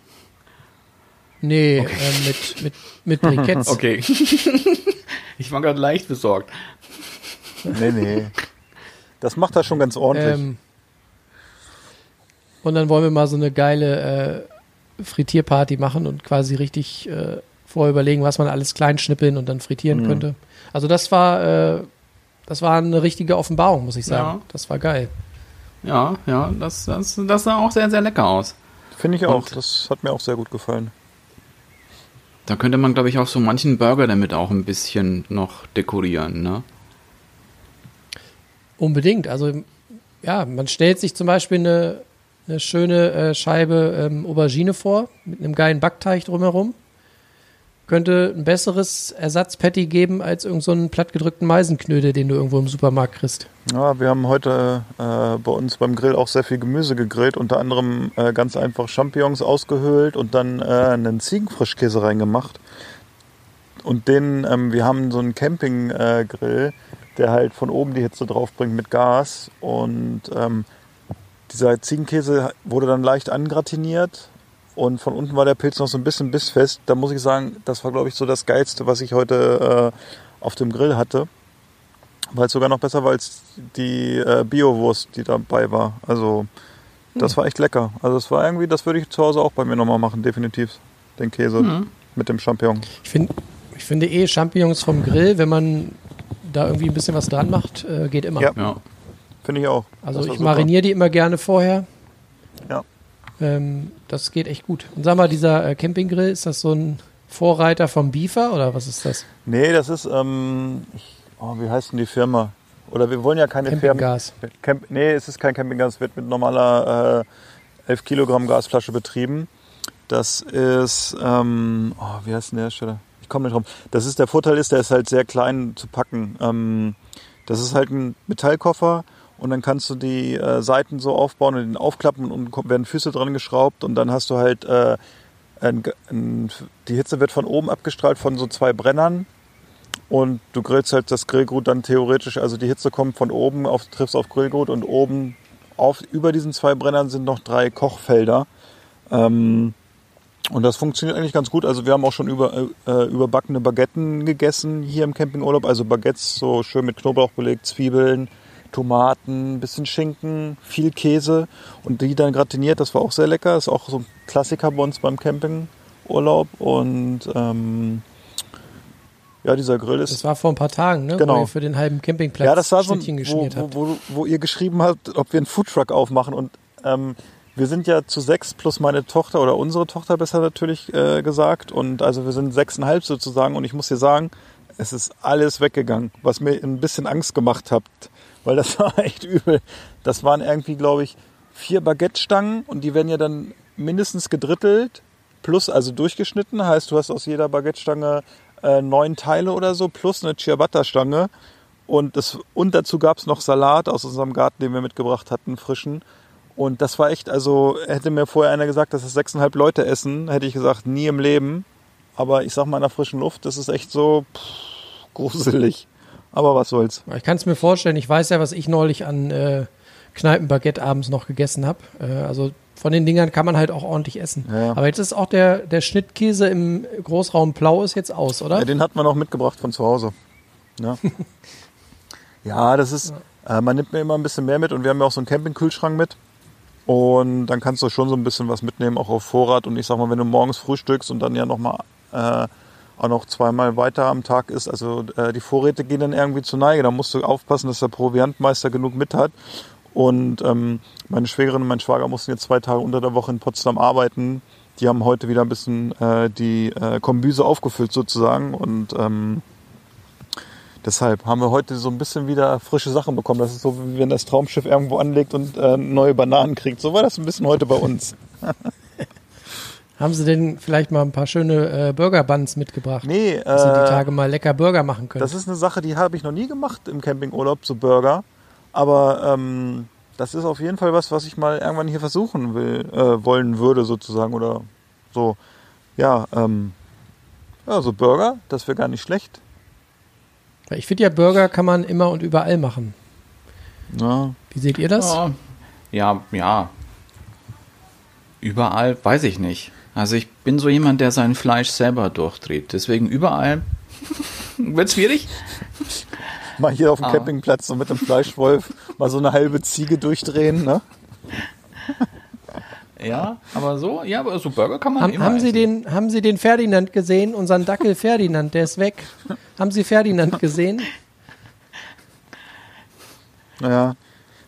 [SPEAKER 1] nee, äh, mit, mit, mit Briketts. *laughs*
[SPEAKER 3] Okay. *laughs* ich war gerade leicht besorgt.
[SPEAKER 2] Nee, nee. Das macht er schon ganz ordentlich.
[SPEAKER 1] Ähm, und dann wollen wir mal so eine geile äh, Frittierparty machen und quasi richtig äh, vorher überlegen, was man alles klein schnippeln und dann frittieren
[SPEAKER 2] Mhm.
[SPEAKER 1] könnte. Also das war, äh, das war eine richtige Offenbarung, muss ich sagen.
[SPEAKER 3] Ja.
[SPEAKER 1] Das war geil.
[SPEAKER 3] Ja, ja, das, das, das sah auch sehr, sehr lecker aus.
[SPEAKER 2] Finde ich auch.
[SPEAKER 3] und-
[SPEAKER 2] Das hat mir auch sehr gut gefallen.
[SPEAKER 3] Da könnte man, glaube ich, auch so manchen Burger damit auch ein bisschen noch dekorieren, ne?
[SPEAKER 1] Unbedingt. Also ja, man stellt sich zum Beispiel eine, eine schöne äh, Scheibe ähm, Aubergine vor mit einem geilen Backteig drumherum. Könnte ein besseres Ersatzpatty geben als irgendeinen so plattgedrückten Meisenknödel, den du irgendwo im Supermarkt kriegst.
[SPEAKER 2] Ja, wir haben heute äh, bei uns beim Grill auch sehr viel Gemüse gegrillt, unter anderem äh, ganz einfach Champignons ausgehöhlt und dann äh, einen Ziegenfrischkäse reingemacht. Und den, ähm, wir haben so einen Campinggrill, äh, der halt von oben die Hitze draufbringt mit Gas. Und ähm, dieser Ziegenkäse wurde dann leicht angratiniert und von unten war der Pilz noch so ein bisschen bissfest. Da muss ich sagen, das war, glaube ich, so das Geilste, was ich heute äh, auf dem Grill hatte. Weil es sogar noch besser war als die äh, Bio-Wurst, die dabei war. Also, das war echt lecker. Also, es war irgendwie, das würde ich zu Hause auch bei mir nochmal machen, definitiv. Den Käse
[SPEAKER 3] Mhm.
[SPEAKER 2] mit dem Champignon.
[SPEAKER 1] Ich, find, ich finde eh Champignons vom Grill, wenn man da irgendwie ein bisschen was dran macht, äh, geht immer.
[SPEAKER 2] Ja.
[SPEAKER 3] Ja.
[SPEAKER 2] Finde ich auch.
[SPEAKER 1] Also ich
[SPEAKER 2] super.
[SPEAKER 1] mariniere die immer gerne vorher.
[SPEAKER 2] Ja.
[SPEAKER 1] Ähm, das geht echt gut. Und sag mal, dieser äh, Campinggrill, ist das so ein Vorreiter vom Beefer oder was ist das?
[SPEAKER 2] Nee, das ist, ähm, ich, oh, wie heißt denn die Firma? Oder wir wollen ja keine Firma.
[SPEAKER 1] Campinggas.
[SPEAKER 2] Camp, nee, es ist kein Campinggas, es wird mit normaler äh, 11 Kilogramm Gasflasche betrieben. Das ist, ähm, oh, wie heißt denn der Hersteller? Komme nicht drauf. Das ist der Vorteil ist, der ist halt sehr klein zu packen. Ähm, das ist halt ein Metallkoffer und dann kannst du die äh, Seiten so aufbauen und den aufklappen und kommt- werden Füße dran geschraubt und dann hast du halt äh, ein, ein, die Hitze wird von oben abgestrahlt von so zwei Brennern und du grillst halt das Grillgut dann theoretisch, also die Hitze kommt von oben, auf, triffst auf Grillgut und oben auf, über diesen zwei Brennern sind noch drei Kochfelder. Ähm, und das funktioniert eigentlich ganz gut. Also wir haben auch schon über, äh, überbackene Baguetten gegessen hier im Campingurlaub. Also Baguettes so schön mit Knoblauch belegt, Zwiebeln, Tomaten, bisschen Schinken, viel Käse und die dann gratiniert. Das war auch sehr lecker. Ist auch so ein Klassiker bei uns beim Campingurlaub. Und ähm, ja, dieser Grill ist
[SPEAKER 1] Das war vor ein paar Tagen, ne?
[SPEAKER 2] Genau.
[SPEAKER 1] Wo ihr für den halben Campingplatz
[SPEAKER 2] ja, das war so,
[SPEAKER 1] Schnittchen
[SPEAKER 2] wo, wo, wo, wo ihr geschrieben habt, ob wir einen Foodtruck aufmachen. Und ähm, wir sind ja zu sechs plus meine Tochter oder unsere Tochter besser natürlich äh, gesagt. Und also wir sind sechseinhalb sozusagen. Und ich muss dir sagen, es ist alles weggegangen, was mir ein bisschen Angst gemacht hat. Weil das *laughs* war echt übel. Das waren irgendwie, glaube ich, vier Baguette-Stangen und die werden ja dann mindestens gedrittelt plus also durchgeschnitten. Heißt, du hast aus jeder Baguette-Stange äh, neun Teile oder so plus eine Ciabatta-Stange. Und, und dazu gab es noch Salat aus unserem Garten, den wir mitgebracht hatten, frischen. Und das war echt, also hätte mir vorher einer gesagt, dass das sechseinhalb Leute essen, hätte ich gesagt, nie im Leben. Aber ich sag mal, in der frischen Luft, das ist echt so pff, gruselig. Aber was soll's.
[SPEAKER 1] Ich kann es mir vorstellen, ich weiß ja, was ich neulich an äh, Kneipenbaguette abends noch gegessen habe. Äh, also von den Dingern kann man halt auch ordentlich essen.
[SPEAKER 2] Ja.
[SPEAKER 1] Aber jetzt ist auch der, der Schnittkäse im Großraum Blau ist jetzt aus, oder?
[SPEAKER 2] Ja, den hat man auch mitgebracht von zu Hause. Ja, *laughs* ja das ist, äh, man nimmt mir immer ein bisschen mehr mit und wir haben ja auch so einen Campingkühlschrank mit. Und dann kannst du schon so ein bisschen was mitnehmen, auch auf Vorrat. Und ich sag mal, wenn du morgens frühstückst und dann ja nochmal äh, auch noch zweimal weiter am Tag ist, also äh, die Vorräte gehen dann irgendwie zu Neige. Da musst du aufpassen, dass der Proviantmeister genug mit hat. Und ähm, meine Schwägerin und mein Schwager mussten jetzt zwei Tage unter der Woche in Potsdam arbeiten. Die haben heute wieder ein bisschen äh, die äh, Kombüse aufgefüllt sozusagen. Und ähm, deshalb haben wir heute so ein bisschen wieder frische Sachen bekommen. Das ist so, wie wenn das Traumschiff irgendwo anlegt und äh, neue Bananen kriegt. So war das ein bisschen heute bei uns. *laughs*
[SPEAKER 1] Haben Sie denn vielleicht mal ein paar schöne äh, Burger Buns mitgebracht?
[SPEAKER 2] Nee,
[SPEAKER 1] Dass Sie die
[SPEAKER 2] äh,
[SPEAKER 1] Tage mal lecker Burger machen können.
[SPEAKER 2] Das ist eine Sache, die habe ich noch nie gemacht im Campingurlaub, so Burger. Aber ähm, das ist auf jeden Fall was, was ich mal irgendwann hier versuchen will, äh, wollen würde sozusagen. Oder so, ja, ähm, ja, so Burger, das wäre gar nicht schlecht.
[SPEAKER 1] Ich finde ja, Burger kann man immer und überall machen.
[SPEAKER 2] Ja.
[SPEAKER 1] Wie seht ihr das?
[SPEAKER 3] Ja, ja, ja. Überall weiß ich nicht. Also ich bin so jemand, der sein Fleisch selber durchdreht. Deswegen überall *laughs* wird schwierig.
[SPEAKER 2] Mal hier auf dem
[SPEAKER 3] Ah.
[SPEAKER 2] Campingplatz so mit dem Fleischwolf mal so eine halbe Ziege durchdrehen, ne?
[SPEAKER 3] Ja, aber so, ja, aber so Burger kann man
[SPEAKER 1] Haben,
[SPEAKER 3] immer
[SPEAKER 1] haben, Sie
[SPEAKER 3] essen.
[SPEAKER 1] den, haben Sie den Ferdinand gesehen? Unseren Dackel *laughs* Ferdinand, der ist weg. Haben Sie Ferdinand gesehen?
[SPEAKER 2] Ja.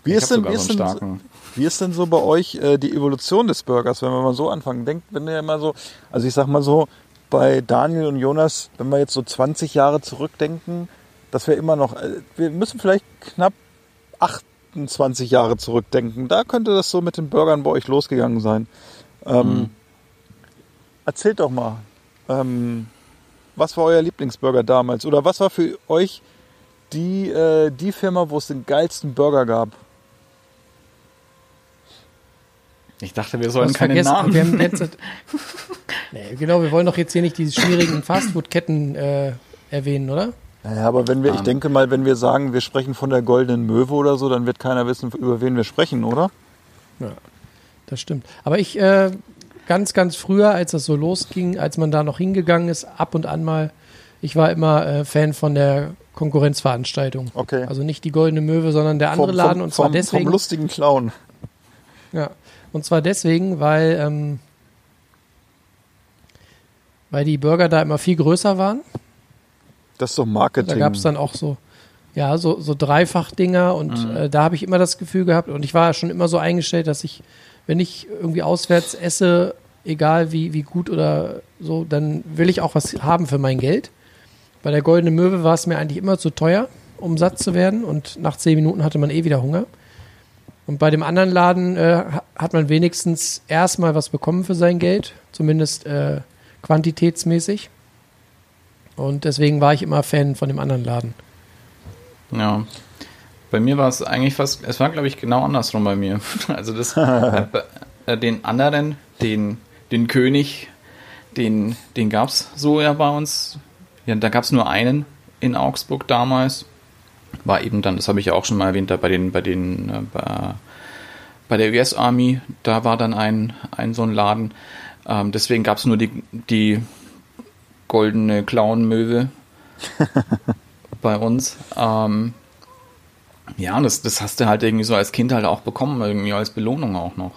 [SPEAKER 2] Wie
[SPEAKER 3] Ich
[SPEAKER 2] ist, denn, wie,
[SPEAKER 3] so
[SPEAKER 2] ist denn,
[SPEAKER 3] starken.
[SPEAKER 2] wie ist denn so bei euch äh, die Evolution des Burgers, wenn wir mal so anfangen? Denkt, wenn ihr immer so, also ich sag mal so, bei Daniel und Jonas, wenn wir jetzt so 20 Jahre zurückdenken, dass wir immer noch, äh, wir müssen vielleicht knapp 28 Jahre zurückdenken. Da könnte das so mit den Burgern bei euch losgegangen sein. Ähm,
[SPEAKER 3] Mhm.
[SPEAKER 2] Erzählt doch mal, ähm, was war euer Lieblingsburger damals? Oder was war für euch die, äh, die Firma, wo es den geilsten Burger gab?
[SPEAKER 3] Ich dachte, wir sollen keine
[SPEAKER 1] vergessen.
[SPEAKER 3] Namen.
[SPEAKER 1] Wir haben jetzt, *laughs* nee, genau, wir wollen doch jetzt hier nicht diese schwierigen Fastfood-Ketten äh, erwähnen, oder?
[SPEAKER 2] Naja, aber wenn wir, ich
[SPEAKER 3] Ähm.
[SPEAKER 2] denke mal, wenn wir sagen, wir sprechen von der goldenen Möwe oder so, dann wird keiner wissen, über wen wir sprechen, oder?
[SPEAKER 1] Das stimmt. Aber ich, äh, ganz, ganz früher, als das so losging, als man da noch hingegangen ist, ab und an mal, ich war immer äh, Fan von der Konkurrenzveranstaltung.
[SPEAKER 2] Okay.
[SPEAKER 1] Also nicht die Goldene Möwe, sondern der andere
[SPEAKER 2] Vom-
[SPEAKER 1] Laden.
[SPEAKER 2] vom,
[SPEAKER 1] Und zwar
[SPEAKER 2] vom,
[SPEAKER 1] deswegen.
[SPEAKER 2] Vom lustigen Clown.
[SPEAKER 1] Ja, und zwar deswegen, weil, ähm, weil die Burger da immer viel größer waren.
[SPEAKER 2] Das ist doch
[SPEAKER 1] Da
[SPEAKER 2] Marketing.
[SPEAKER 1] gab es dann auch so, ja, so, so Dreifach-Dinger und
[SPEAKER 2] Mhm.
[SPEAKER 1] äh, da habe ich immer das Gefühl gehabt und ich war schon immer so eingestellt, dass ich, wenn ich irgendwie auswärts esse, egal wie, wie gut oder so, dann will ich auch was haben für mein Geld. Bei der Goldene Möwe war es mir eigentlich immer zu teuer, um satt zu werden und nach zehn Minuten hatte man eh wieder Hunger. Und bei dem anderen Laden äh, ha- hat man wenigstens erstmal was bekommen für sein Geld, zumindest äh, quantitätsmäßig. Und deswegen war ich immer Fan von dem anderen Laden.
[SPEAKER 3] Ja. Bei mir war es eigentlich fast, es war glaube ich genau andersrum bei mir. *laughs* Also das, *laughs* äh, den anderen, den, den König, den, den gab es so ja bei uns. Ja, da gab es nur einen in Augsburg damals. War eben dann, das habe ich ja auch schon mal erwähnt, da bei den, bei den, äh, bei, bei der US Army, da war dann ein, ein so ein Laden. Ähm, deswegen gab es nur die, die goldene Clown-Möwe *laughs* bei uns. Ähm, ja, das, das hast du halt irgendwie so als Kind halt auch bekommen, irgendwie als Belohnung auch noch.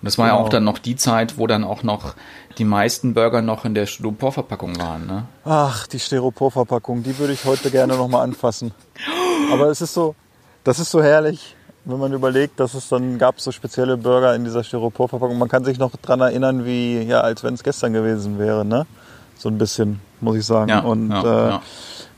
[SPEAKER 3] Und das war ja
[SPEAKER 2] Genau.
[SPEAKER 3] auch dann noch die Zeit, wo dann auch noch die meisten Burger noch in der Styroporverpackung waren. Ne?
[SPEAKER 2] Ach, die Styroporverpackung, die würde ich heute gerne nochmal anfassen. Aber es ist so, das ist so herrlich, wenn man überlegt, dass es dann gab so spezielle Burger in dieser Styroporverpackung. Man kann sich noch dran erinnern, wie, ja, als wenn es gestern gewesen wäre, ne? So ein bisschen, muss ich sagen.
[SPEAKER 3] Ja,
[SPEAKER 2] Und
[SPEAKER 3] ja,
[SPEAKER 2] äh,
[SPEAKER 3] ja.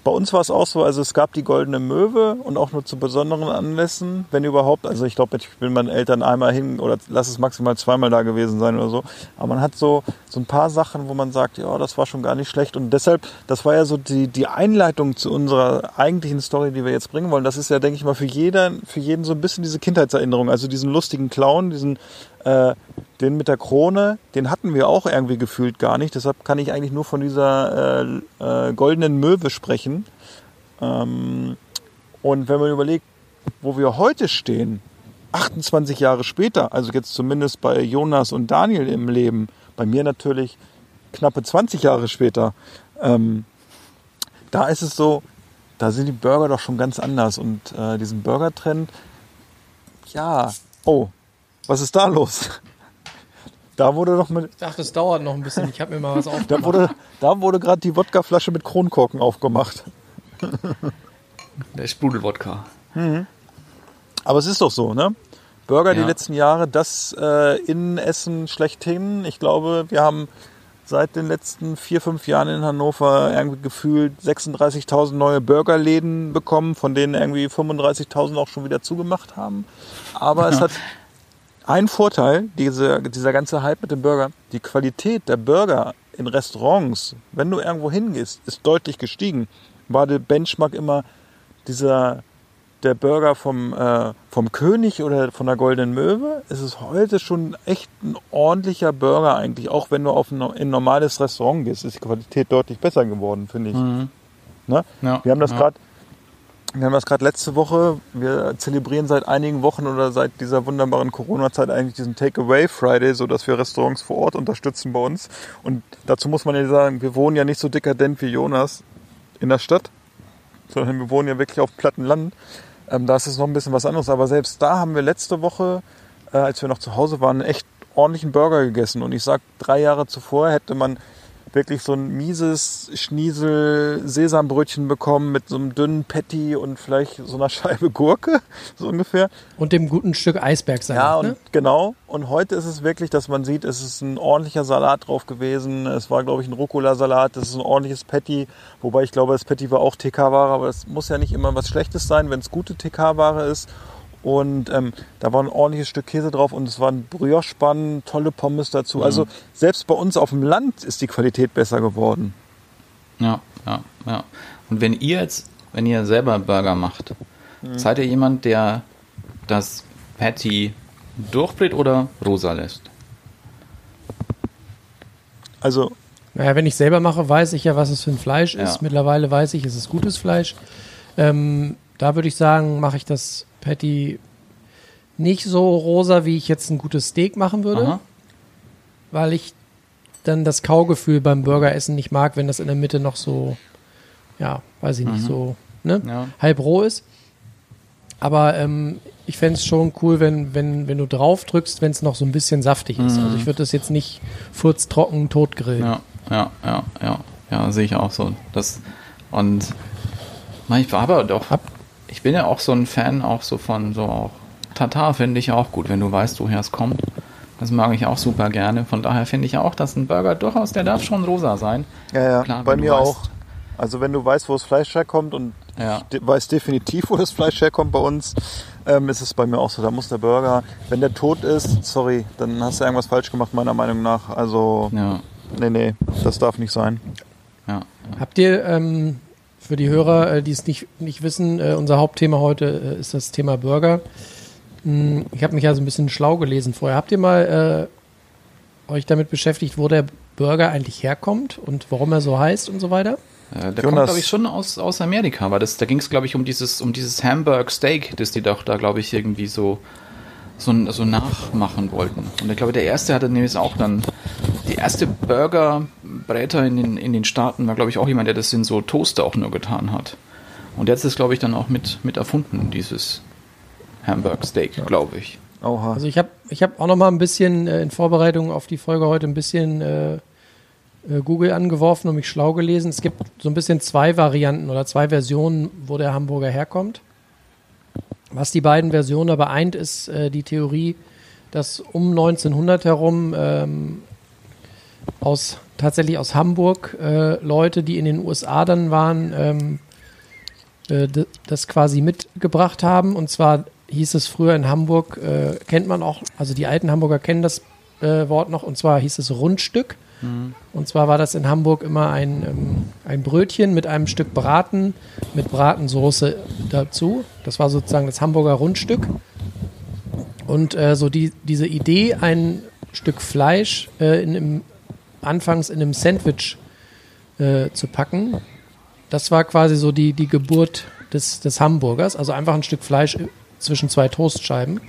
[SPEAKER 2] bei uns war es auch so, also es gab die goldene Möwe und auch nur zu besonderen Anlässen, wenn überhaupt. Also ich glaube, ich bin meinen Eltern einmal hin oder lass es maximal zweimal da gewesen sein oder so. Aber man hat so, so ein paar Sachen, wo man sagt, ja, das war schon gar nicht schlecht. Und deshalb, das war ja so die, die Einleitung zu unserer eigentlichen Story, die wir jetzt bringen wollen. Das ist ja, denke ich mal, für jeden, für jeden so ein bisschen diese Kindheitserinnerung. Also diesen lustigen Clown, diesen, äh, den mit der Krone, den hatten wir auch irgendwie gefühlt gar nicht. Deshalb kann ich eigentlich nur von dieser äh, äh, goldenen Möwe sprechen. Ähm, und wenn man überlegt, wo wir heute stehen, 28 Jahre später, also jetzt zumindest bei Jonas und Daniel im Leben, bei mir natürlich knappe 20 Jahre später, ähm, da ist es so, da sind die Burger doch schon ganz anders. Und äh, diesen Burger-Trend, ja, oh, was ist da los? Da wurde doch mit,
[SPEAKER 1] Ich dachte, es dauert noch ein bisschen. Ich habe mir mal was
[SPEAKER 2] da
[SPEAKER 1] aufgemacht.
[SPEAKER 2] wurde, da wurde gerade die Wodkaflasche mit Kronkorken aufgemacht.
[SPEAKER 3] Der Sprudelwodka.
[SPEAKER 2] Aber es ist doch so, ne? Burger die
[SPEAKER 3] Ja.
[SPEAKER 2] letzten Jahre, das äh, Innenessen schlechthin. Ich glaube, wir haben seit den letzten vier, fünf Jahren in Hannover irgendwie gefühlt 36.000 neue Burgerläden bekommen, von denen irgendwie 35.000 auch schon wieder zugemacht haben. Aber es *laughs* hat einen Vorteil, diese, dieser ganze Hype mit dem Burger. Die Qualität der Burger in Restaurants, wenn du irgendwo hingehst, ist deutlich gestiegen. War der Benchmark immer dieser der Burger vom, äh, vom König oder von der Goldenen Möwe, ist es heute schon echt ein ordentlicher Burger eigentlich. Auch wenn du auf ein, in ein normales Restaurant gehst, ist die Qualität deutlich besser geworden, finde ich. Ne?
[SPEAKER 3] Ja,
[SPEAKER 2] Wir haben das
[SPEAKER 3] ja.
[SPEAKER 2] gerade wir haben das gerade letzte Woche, wir zelebrieren seit einigen Wochen oder seit dieser wunderbaren Corona-Zeit eigentlich diesen Takeaway Friday, so dass wir Restaurants vor Ort unterstützen bei uns. Und dazu muss man ja sagen, wir wohnen ja nicht so dekadent wie Jonas in der Stadt, sondern wir wohnen ja wirklich auf platten Land. Ähm, da ist es noch ein bisschen was anderes. Aber selbst da haben wir letzte Woche, äh, als wir noch zu Hause waren, echt ordentlichen Burger gegessen. Und ich sag, drei Jahre zuvor hätte man wirklich so ein mieses Schniesel Sesambrötchen bekommen mit so einem dünnen Patty und vielleicht so einer *laughs* Scheibe Gurke, so ungefähr.
[SPEAKER 1] Und dem guten Stück Eisbergsalat.
[SPEAKER 2] Ja, und
[SPEAKER 1] ne?
[SPEAKER 2] genau. Und heute ist es wirklich, dass man sieht, es ist ein ordentlicher Salat drauf gewesen. Es war, glaube ich, ein Rucola-Salat. Es ist ein ordentliches Patty. Wobei ich glaube, das Patty war auch TK-Ware, aber das muss ja nicht immer was Schlechtes sein, wenn es gute TK-Ware ist. Und ähm, da war ein ordentliches Stück Käse drauf und es war ein Brioche-Bann, tolle Pommes dazu. Also selbst bei uns auf dem Land ist die Qualität besser geworden.
[SPEAKER 3] Ja, ja, ja. Und wenn ihr jetzt, wenn ihr selber Burger macht, seid ihr jemand, der das Patty durchbrät oder rosa lässt?
[SPEAKER 2] Also
[SPEAKER 1] Naja, wenn ich selber mache, weiß ich ja, was es für ein Fleisch ist.
[SPEAKER 3] Ja.
[SPEAKER 1] Mittlerweile weiß ich, es ist gutes Fleisch. Ähm, da würde ich sagen, mache ich das Patty nicht so rosa, wie ich jetzt ein gutes Steak machen würde,
[SPEAKER 3] Aha.
[SPEAKER 1] weil ich dann das Kaugefühl beim Burgeressen nicht mag, wenn das in der Mitte noch so, ja, weiß ich nicht, so ne?
[SPEAKER 3] Ja.
[SPEAKER 1] halb roh ist. Aber ähm, ich fände es schon cool, wenn, wenn, wenn du drauf drückst, wenn es noch so ein bisschen saftig ist. Also ich würde das jetzt nicht furztrocken totgrillen.
[SPEAKER 3] Ja, ja, ja, ja, ja, sehe ich auch so. Das und ich war aber doch,
[SPEAKER 1] Hab-
[SPEAKER 3] ich bin ja auch so ein Fan auch so von so auch Tatar finde ich auch gut, wenn du weißt, woher es kommt. Das mag ich auch super gerne. Von daher finde ich auch, dass ein Burger durchaus, der darf schon rosa sein.
[SPEAKER 2] Ja, ja,
[SPEAKER 3] Klar,
[SPEAKER 2] bei mir
[SPEAKER 3] weißt-
[SPEAKER 2] auch. Also wenn du weißt, wo das Fleisch herkommt und
[SPEAKER 3] Ja.
[SPEAKER 2] ich de- weiß definitiv, wo das Fleisch herkommt bei uns, ähm, ist es bei mir auch so. Da muss der Burger, wenn der tot ist, sorry, dann hast du irgendwas falsch gemacht, meiner Meinung nach. Also,
[SPEAKER 3] Ja,
[SPEAKER 2] nee, nee, das darf nicht sein.
[SPEAKER 3] ja.
[SPEAKER 1] Habt ihr ähm, für die Hörer, äh, die es nicht, nicht wissen, äh, unser Hauptthema heute äh, ist das Thema Burger. Hm, ich habe mich ja so ein bisschen schlau gelesen vorher. Habt ihr mal äh, euch damit beschäftigt, wo der Burger eigentlich herkommt und warum er so heißt und so weiter?
[SPEAKER 3] Äh, Der
[SPEAKER 2] Jonas.
[SPEAKER 3] kommt, glaube ich, schon aus, aus Amerika, weil das, da ging es, glaube ich, um dieses, um dieses Hamburg Steak, das die doch da, glaube ich, irgendwie so so, so nachmachen wollten. Und ich glaube, der erste hatte nämlich auch dann, die erste Burgerbräter in den, in den Staaten war, glaube ich, auch jemand, der das in so Toaster auch nur getan hat. Und der hat es, glaube ich, dann auch mit, mit erfunden, dieses Hamburg Steak, glaube ich.
[SPEAKER 2] Oha.
[SPEAKER 1] Also ich habe ich hab auch noch mal ein bisschen äh, in Vorbereitung auf die Folge heute ein bisschen äh, äh, Google angeworfen und mich schlau gelesen. Es gibt so ein bisschen zwei Varianten oder zwei Versionen, wo der Hamburger herkommt. Was die beiden Versionen aber eint, ist äh, die Theorie, dass um 1900 herum ähm, aus tatsächlich aus Hamburg äh, Leute, die in den USA dann waren, ähm, äh, das quasi mitgebracht haben. Und zwar hieß es früher in Hamburg, äh, kennt man auch, also die alten Hamburger kennen das äh, Wort noch, und zwar hieß es Rundstück. Und zwar war das in Hamburg immer ein, ähm, ein Brötchen mit einem Stück Braten, mit Bratensoße dazu. Das war sozusagen das Hamburger Rundstück. Und äh, so die, diese Idee, ein Stück Fleisch äh, in einem, anfangs in einem Sandwich äh, zu packen, das war quasi so die, die Geburt des, des Hamburgers. Also einfach ein Stück Fleisch zwischen zwei Toastscheiben.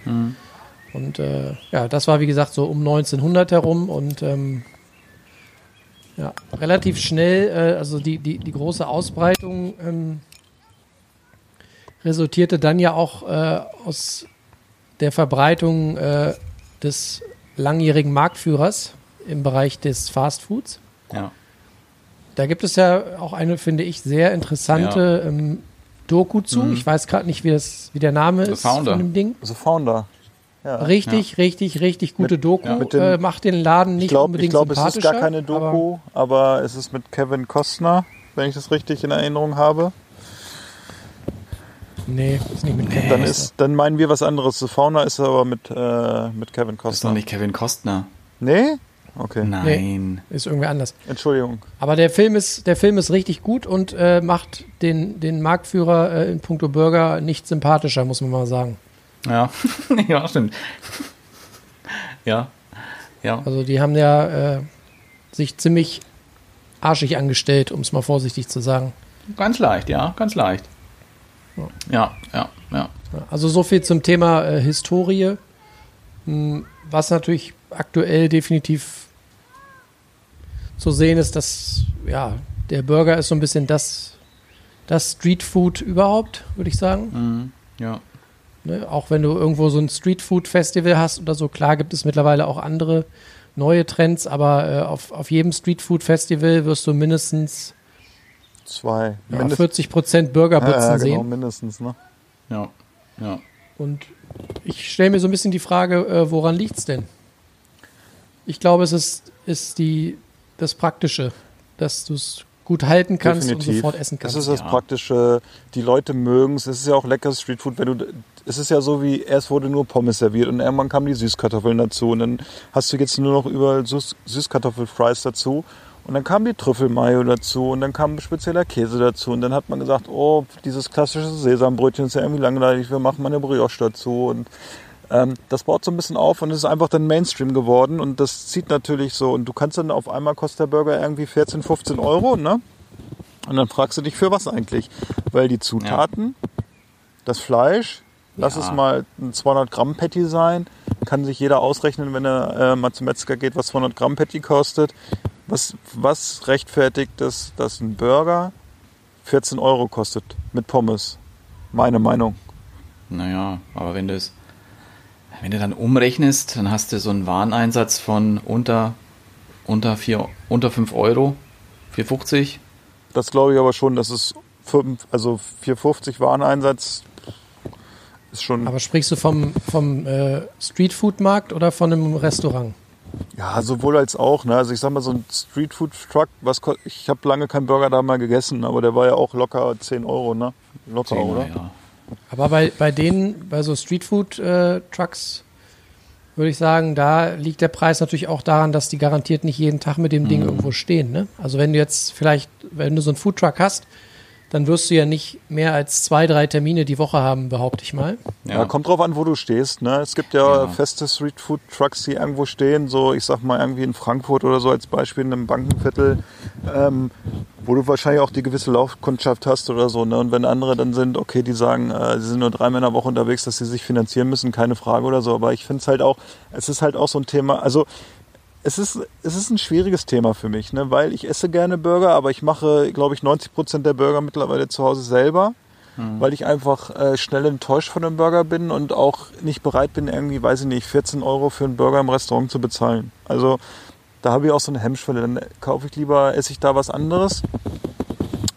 [SPEAKER 1] Und äh, ja, das war wie gesagt so um 1900 herum und ähm, ja, relativ schnell, äh, also die, die, die große Ausbreitung ähm, resultierte dann ja auch äh, aus der Verbreitung äh, des langjährigen Marktführers im Bereich des Fastfoods.
[SPEAKER 3] Ja.
[SPEAKER 1] Da gibt es ja auch eine, finde ich, sehr interessante ähm, Doku zu. Ich weiß gerade nicht, wie, das, wie der Name
[SPEAKER 3] The
[SPEAKER 1] ist
[SPEAKER 3] Founder.
[SPEAKER 1] von dem Ding.
[SPEAKER 2] The Founder. Ja.
[SPEAKER 1] Richtig, richtig, richtig gute
[SPEAKER 2] Mit-
[SPEAKER 1] Doku.
[SPEAKER 2] ja, mit dem-
[SPEAKER 1] äh, macht den Laden nicht
[SPEAKER 2] Ich glaube,
[SPEAKER 1] unbedingt
[SPEAKER 2] ich glaub, es ist gar keine Doku, aber, es ist mit Kevin Costner, wenn ich das richtig in Erinnerung habe.
[SPEAKER 1] Aber, nee, ist nicht mit Kevin
[SPEAKER 2] Dann,
[SPEAKER 1] Costner.
[SPEAKER 2] ist, dann meinen wir was anderes. The Founder ist aber mit, äh, mit Kevin
[SPEAKER 3] Das ist doch
[SPEAKER 2] Costner.
[SPEAKER 3] nicht Kevin Costner.
[SPEAKER 2] Nee? Okay.
[SPEAKER 3] Nein.
[SPEAKER 1] ist irgendwer anders.
[SPEAKER 2] Entschuldigung.
[SPEAKER 1] Aber der Film ist, der Film ist richtig gut und äh, macht den, den Marktführer äh, in puncto Burger nicht sympathischer, muss man mal sagen.
[SPEAKER 3] Ja. *laughs* ja, stimmt. ja. Ja.
[SPEAKER 1] Also die haben ja äh, sich ziemlich arschig angestellt, um es mal vorsichtig zu sagen.
[SPEAKER 3] Ganz leicht, ja, ganz leicht. Ja, ja, ja.
[SPEAKER 1] Also so viel zum Thema äh, Historie, Hm, was natürlich aktuell definitiv zu sehen ist, dass ja der Burger ist so ein bisschen das, das Streetfood überhaupt, würde ich sagen.
[SPEAKER 3] Mhm. Ja.
[SPEAKER 1] Ne? Auch wenn du irgendwo so ein Streetfood-Festival hast oder so, klar gibt es mittlerweile auch andere neue Trends, aber äh, auf, auf jedem Streetfood-Festival wirst du mindestens
[SPEAKER 2] Zwei.
[SPEAKER 1] ja,
[SPEAKER 2] Mindest-
[SPEAKER 1] 40 Prozent Burgerputzen
[SPEAKER 2] ja, ja, genau,
[SPEAKER 1] sehen.
[SPEAKER 2] mindestens. Ne?
[SPEAKER 3] Ja. Ja.
[SPEAKER 1] Und ich stelle mir so ein bisschen die Frage, äh, woran liegt es denn? Ich glaube, es ist, ist die, das Praktische, dass du es gut halten kannst und sofort essen kannst.
[SPEAKER 2] Das ist das
[SPEAKER 3] ja.
[SPEAKER 2] Praktische. Die Leute mögen es. Es ist ja auch leckeres Streetfood. Wenn du, es ist ja so wie, erst wurde nur Pommes serviert und irgendwann kamen die Süßkartoffeln dazu. Und dann hast du jetzt nur noch überall Süß, Süßkartoffelfries dazu. Und dann kam die Trüffelmayo dazu und dann kam spezieller Käse dazu. Und dann hat man gesagt, oh, dieses klassische Sesambrötchen ist ja irgendwie langweilig, wir machen mal eine Brioche dazu. Und ähm, das baut so ein bisschen auf und es ist einfach dann Mainstream geworden. Und das zieht natürlich so. Und du kannst dann auf einmal kostet der Burger irgendwie 14, 15 Euro, ne? Und dann fragst du dich, für was eigentlich? Weil die Zutaten, das Fleisch, lass
[SPEAKER 3] Ja.
[SPEAKER 2] es mal ein 200 Gramm Patty sein, kann sich jeder ausrechnen, wenn er äh, mal zum Metzger geht, was 200 Gramm Patty kostet. Was, was rechtfertigt es, dass ein Burger 14 Euro kostet mit Pommes? Meine Meinung.
[SPEAKER 3] Naja, aber wenn du es, wenn du dann umrechnest, dann hast du so einen Wareneinsatz von unter, unter, vier, unter 5 Euro, 4,50.
[SPEAKER 2] Das glaube ich aber schon, dass es fünf, also 450 Wareneinsatz ist schon.
[SPEAKER 1] Aber sprichst du vom, vom äh, Streetfood-Markt oder von einem Restaurant?
[SPEAKER 2] Ja, sowohl als auch. Ne? Also ich sag mal, so ein Streetfood-Truck, was ich habe lange keinen Burger da mal gegessen, aber der war ja auch locker 10 Euro, ne? Locker, oder?
[SPEAKER 3] Ja.
[SPEAKER 1] Aber bei, bei denen, bei so Streetfood-Trucks, würde ich sagen, da liegt der Preis natürlich auch daran, dass die garantiert nicht jeden Tag mit dem Ding irgendwo stehen. Ne? Also wenn du jetzt vielleicht, wenn du so einen Foodtruck hast, dann wirst du ja nicht mehr als zwei, drei Termine die Woche haben, behaupte ich mal.
[SPEAKER 2] Ja. kommt drauf an, wo du stehst. Ne? Es gibt ja,
[SPEAKER 3] Ja.
[SPEAKER 2] feste Streetfood-Trucks, die irgendwo stehen, so ich sag mal irgendwie in Frankfurt oder so als Beispiel in einem Bankenviertel, ähm, wo du wahrscheinlich auch die gewisse Laufkundschaft hast oder so. Ne? Und wenn andere dann sind, okay, die sagen, äh, sie sind nur dreimal in der Woche unterwegs, dass sie sich finanzieren müssen, keine Frage oder so. Aber ich finde es halt auch, es ist halt auch so ein Thema, also es ist, es ist ein schwieriges Thema für mich, ne? weil ich esse gerne Burger, aber ich mache, glaube ich, 90 Prozent der Burger mittlerweile zu Hause selber,
[SPEAKER 3] Mhm.
[SPEAKER 2] weil ich einfach äh, schnell enttäuscht von dem Burger bin und auch nicht bereit bin, irgendwie, weiß ich nicht, 14 Euro für einen Burger im Restaurant zu bezahlen. Also da habe ich auch so eine Hemmschwelle. Dann kaufe ich lieber, esse ich da was anderes.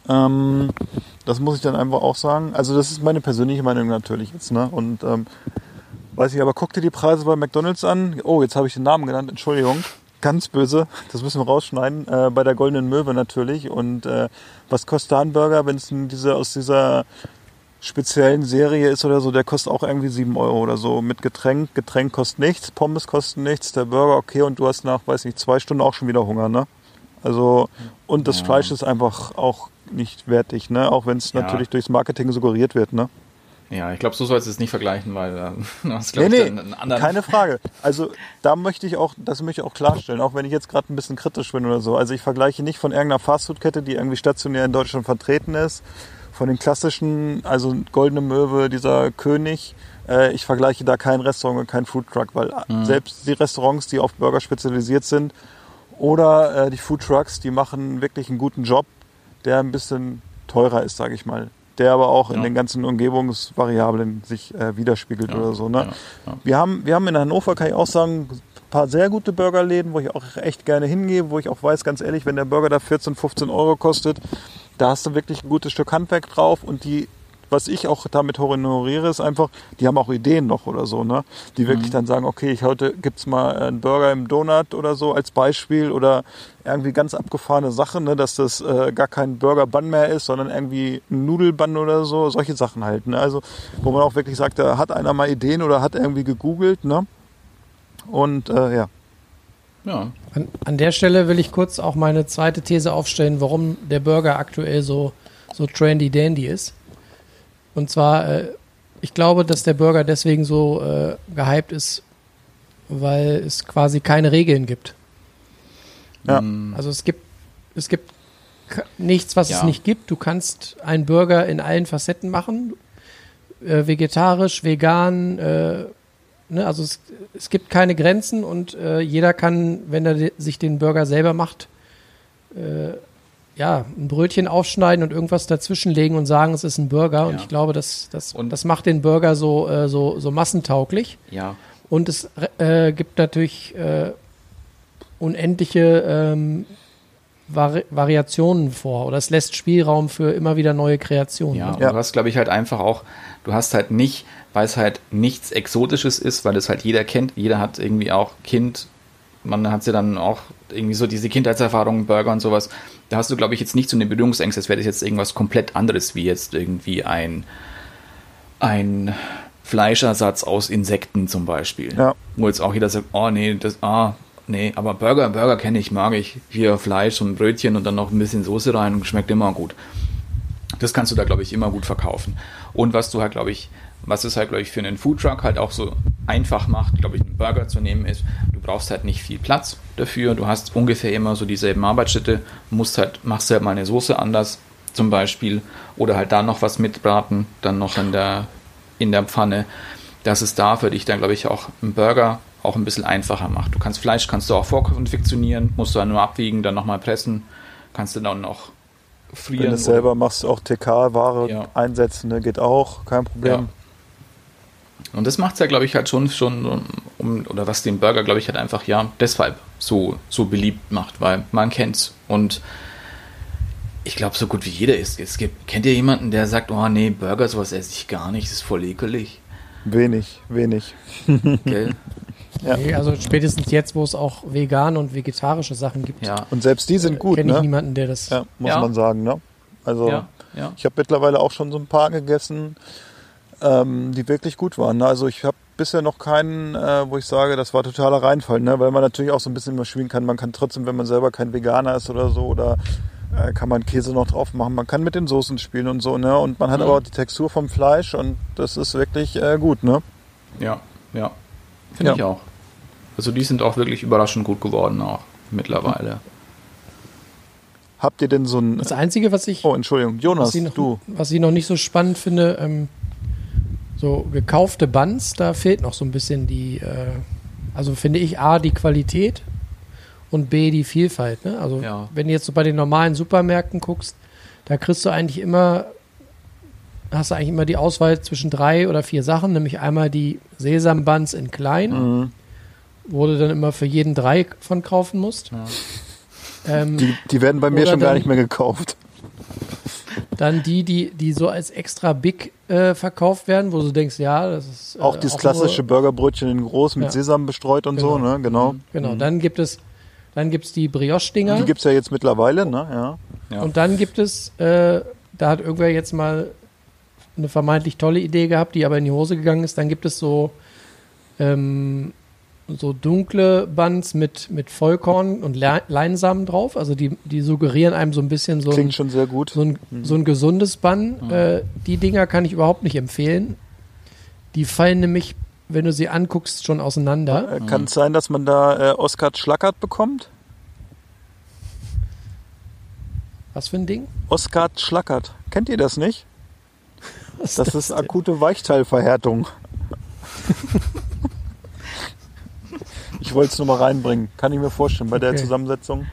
[SPEAKER 2] Ähm, das muss ich dann einfach auch sagen. Also das ist meine persönliche Meinung natürlich jetzt. Ne? Und ähm, weiß ich, aber guck dir die Preise bei McDonalds an. Oh, jetzt habe ich den Namen genannt, Entschuldigung. Ganz böse, das müssen wir rausschneiden. Äh, bei der Goldenen Möwe natürlich. Und äh, was kostet da ein Burger, wenn es diese aus dieser speziellen Serie ist oder so, der kostet auch irgendwie 7 Euro oder so. Mit Getränk. Getränk kostet nichts, Pommes kosten nichts, der Burger okay und du hast nach, weiß nicht, zwei Stunden auch schon wieder Hunger, ne? Also, und das
[SPEAKER 3] Ja.
[SPEAKER 2] Fleisch ist einfach auch nicht wertig, ne? Auch wenn es
[SPEAKER 3] Ja.
[SPEAKER 2] natürlich durchs Marketing suggeriert wird, ne?
[SPEAKER 3] Ja, ich glaube, so sollst du es nicht vergleichen, weil äh, *laughs* du hast,
[SPEAKER 2] Nee, nee,
[SPEAKER 3] einen anderen.
[SPEAKER 2] keine Frage. Also da möchte ich auch, das möchte ich auch klarstellen, auch wenn ich jetzt gerade ein bisschen kritisch bin oder so. Also ich vergleiche nicht von irgendeiner Fastfood-Kette, die irgendwie stationär in Deutschland vertreten ist, von den klassischen, also Goldene Möwe, dieser König. Äh, ich vergleiche da kein Restaurant und kein Foodtruck, weil
[SPEAKER 3] Mhm.
[SPEAKER 2] selbst die Restaurants, die auf Burger spezialisiert sind, oder äh, die Foodtrucks, die machen wirklich einen guten Job, der ein bisschen teurer ist, sage ich mal. Der aber auch in
[SPEAKER 3] Ja.
[SPEAKER 2] den ganzen Umgebungsvariablen sich äh, widerspiegelt
[SPEAKER 3] Ja,
[SPEAKER 2] oder so. Ne?
[SPEAKER 3] ja, ja.
[SPEAKER 2] Wir haben, wir haben in Hannover, kann ich auch sagen, ein paar sehr gute Burgerläden, wo ich auch echt gerne hingehe, wo ich auch weiß, ganz ehrlich, wenn der Burger da 14, 15 Euro kostet, da hast du wirklich ein gutes Stück Handwerk drauf und die, was ich auch damit honoriere, ist einfach, die haben auch Ideen noch oder so, ne? Die wirklich dann sagen, okay, ich heute gibt's mal einen Burger im Donut oder so als Beispiel oder irgendwie ganz abgefahrene Sache, ne, dass das äh, gar kein Burger-Bun mehr ist, sondern irgendwie ein Nudelbun oder so, solche Sachen halt, ne? Also, wo man auch wirklich sagt, da hat einer mal Ideen oder hat irgendwie gegoogelt, ne? Und äh, ja.
[SPEAKER 3] Ja,
[SPEAKER 1] An, an der Stelle will ich kurz auch meine zweite These aufstellen, warum der Burger aktuell so, so trendy dandy ist. Und zwar, äh, ich glaube, dass der Burger deswegen so äh, gehypt ist, weil es quasi keine Regeln gibt.
[SPEAKER 2] Ja.
[SPEAKER 3] Mm,
[SPEAKER 1] Also es gibt, es gibt nichts, was es
[SPEAKER 3] Ja.
[SPEAKER 1] nicht gibt. Du kannst einen Burger in allen Facetten machen. Äh, vegetarisch, vegan, äh, ne? also es, es gibt keine Grenzen und äh, jeder kann, wenn er de- sich den Burger selber macht, äh, ja, ein Brötchen aufschneiden und irgendwas dazwischenlegen und sagen, es ist ein Burger. Und
[SPEAKER 3] Ja.
[SPEAKER 1] ich glaube, das, das,
[SPEAKER 3] Und-
[SPEAKER 1] das macht den Burger so, äh, so, so massentauglich.
[SPEAKER 3] ja.
[SPEAKER 1] Und es äh, gibt natürlich äh, unendliche ähm, Vari Variationen vor oder es lässt Spielraum für immer wieder neue Kreationen.
[SPEAKER 3] Ja, und
[SPEAKER 2] Ja.
[SPEAKER 3] du hast, glaube ich, halt einfach auch, du hast halt nicht, weil es halt nichts Exotisches ist, weil es halt jeder kennt, jeder hat irgendwie auch Kind, man hat ja dann auch irgendwie so diese Kindheitserfahrungen, Burger und sowas. Da hast du, glaube ich, jetzt nicht so eine Berührungsängste, als wäre das jetzt irgendwas komplett anderes, wie jetzt irgendwie ein, ein Fleischersatz aus Insekten zum Beispiel.
[SPEAKER 2] Ja.
[SPEAKER 3] Wo jetzt auch jeder sagt, oh nee, das, ah, nee, aber Burger, Burger kenne ich, mag ich. Hier Fleisch und Brötchen und dann noch ein bisschen Soße rein schmeckt immer gut. Das kannst du da, glaube ich, immer gut verkaufen. Und was du halt, glaube ich, was es halt, glaube ich, für einen Foodtruck halt auch so einfach macht, glaube ich, einen Burger zu nehmen, ist, du brauchst halt nicht viel Platz dafür. Du hast ungefähr immer so dieselben Arbeitsschritte, musst halt, machst halt mal eine Soße anders, zum Beispiel, oder halt da noch was mitbraten, dann noch in der, in der Pfanne. Dass es da für dich dann, glaube ich, auch einen Burger auch ein bisschen einfacher macht. Du kannst Fleisch, kannst du auch vorkonfektionieren, musst du dann nur abwiegen, dann nochmal pressen, kannst du dann noch frieren.
[SPEAKER 2] Wenn du es selber machst, auch TK-Ware
[SPEAKER 3] Ja.
[SPEAKER 2] einsetzen, ne? geht auch, kein Problem.
[SPEAKER 3] Und das macht es ja, glaube ich, halt schon, schon um, oder was den Burger, glaube ich, halt einfach ja deshalb so, so beliebt macht, weil man kennt's. Und ich glaube, so gut wie jeder ist. Es gibt, kennt ihr jemanden, der sagt, oh nee, Burger, sowas esse ich gar nicht, das ist voll ekelig.
[SPEAKER 2] Wenig, wenig. *laughs*
[SPEAKER 3] Gell?
[SPEAKER 2] Ja.
[SPEAKER 1] Nee, also spätestens jetzt, wo es auch vegane und vegetarische Sachen gibt,
[SPEAKER 3] Ja.
[SPEAKER 2] Und selbst die sind gut,
[SPEAKER 1] kenne ich
[SPEAKER 2] ne?
[SPEAKER 1] niemanden, der das.
[SPEAKER 2] Ja, muss
[SPEAKER 3] Ja.
[SPEAKER 2] man sagen, ne? Also
[SPEAKER 3] Ja, ja.
[SPEAKER 2] ich habe mittlerweile auch schon so ein paar gegessen, ähm, die wirklich gut waren. Ne? Also ich habe bisher noch keinen, äh, wo ich sage, das war totaler Reinfall, ne? weil man natürlich auch so ein bisschen immer schwingen kann. Man kann trotzdem, wenn man selber kein Veganer ist oder so, oder äh, kann man Käse noch drauf machen. Man kann mit den Soßen spielen und so, ne? Und man hat
[SPEAKER 3] Mhm.
[SPEAKER 2] aber auch die Textur vom Fleisch und das ist wirklich äh, gut, ne?
[SPEAKER 3] Ja, ja. Finde
[SPEAKER 2] Ja.
[SPEAKER 3] ich auch. Also die sind auch wirklich überraschend gut geworden auch mittlerweile.
[SPEAKER 2] Habt ihr denn so ein.
[SPEAKER 1] Das Einzige, was ich,
[SPEAKER 2] Oh, Entschuldigung, Jonas,
[SPEAKER 1] was ich, noch,
[SPEAKER 2] du.
[SPEAKER 1] was ich noch nicht so spannend finde, ähm, so gekaufte Buns, da fehlt noch so ein bisschen die, äh, also finde ich A, die Qualität und B, die Vielfalt. Ne? Also
[SPEAKER 3] Ja.
[SPEAKER 1] wenn du jetzt so bei den normalen Supermärkten guckst, da kriegst du eigentlich immer, hast du eigentlich immer die Auswahl zwischen drei oder vier Sachen, nämlich einmal die Sesambuns in klein,
[SPEAKER 2] Mhm.
[SPEAKER 1] Wo du dann immer für jeden drei von kaufen musst. Ähm,
[SPEAKER 2] Die, die werden bei mir schon gar nicht mehr gekauft.
[SPEAKER 1] Dann die, die, die so als extra big äh, verkauft werden, wo du denkst, ja, das ist. Äh,
[SPEAKER 2] Auch dieses klassische
[SPEAKER 1] Nur,
[SPEAKER 2] Burgerbrötchen in groß mit
[SPEAKER 1] Ja.
[SPEAKER 2] Sesam bestreut und so,
[SPEAKER 1] Genau.
[SPEAKER 2] ne? Genau.
[SPEAKER 1] genau, dann gibt es, dann gibt's die Brioche-Dinger.
[SPEAKER 2] Die gibt's ja jetzt mittlerweile, ne? Ja.
[SPEAKER 3] Ja.
[SPEAKER 1] Und dann gibt es, äh, da hat irgendwer jetzt mal eine vermeintlich tolle Idee gehabt, die aber in die Hose gegangen ist. Dann gibt es so, ähm, so dunkle Buns mit, mit Vollkorn und Le Leinsamen drauf. Also die, die suggerieren einem so ein bisschen so ein,
[SPEAKER 2] Klingt schon sehr gut.
[SPEAKER 1] so ein, so ein gesundes Bun. Äh, die Dinger kann ich überhaupt nicht empfehlen. Die fallen nämlich, wenn du sie anguckst, schon auseinander.
[SPEAKER 2] Äh, Kann es sein, dass man da äh, Oskar Schlackert bekommt?
[SPEAKER 1] Was für ein Ding?
[SPEAKER 2] Oskar Schlackert. Kennt ihr das nicht?
[SPEAKER 1] Was
[SPEAKER 2] Das ist akute Weichteilverhärtung. *laughs* ich wollte es nur mal reinbringen. Kann ich mir vorstellen bei der
[SPEAKER 1] Okay.
[SPEAKER 2] Zusammensetzung.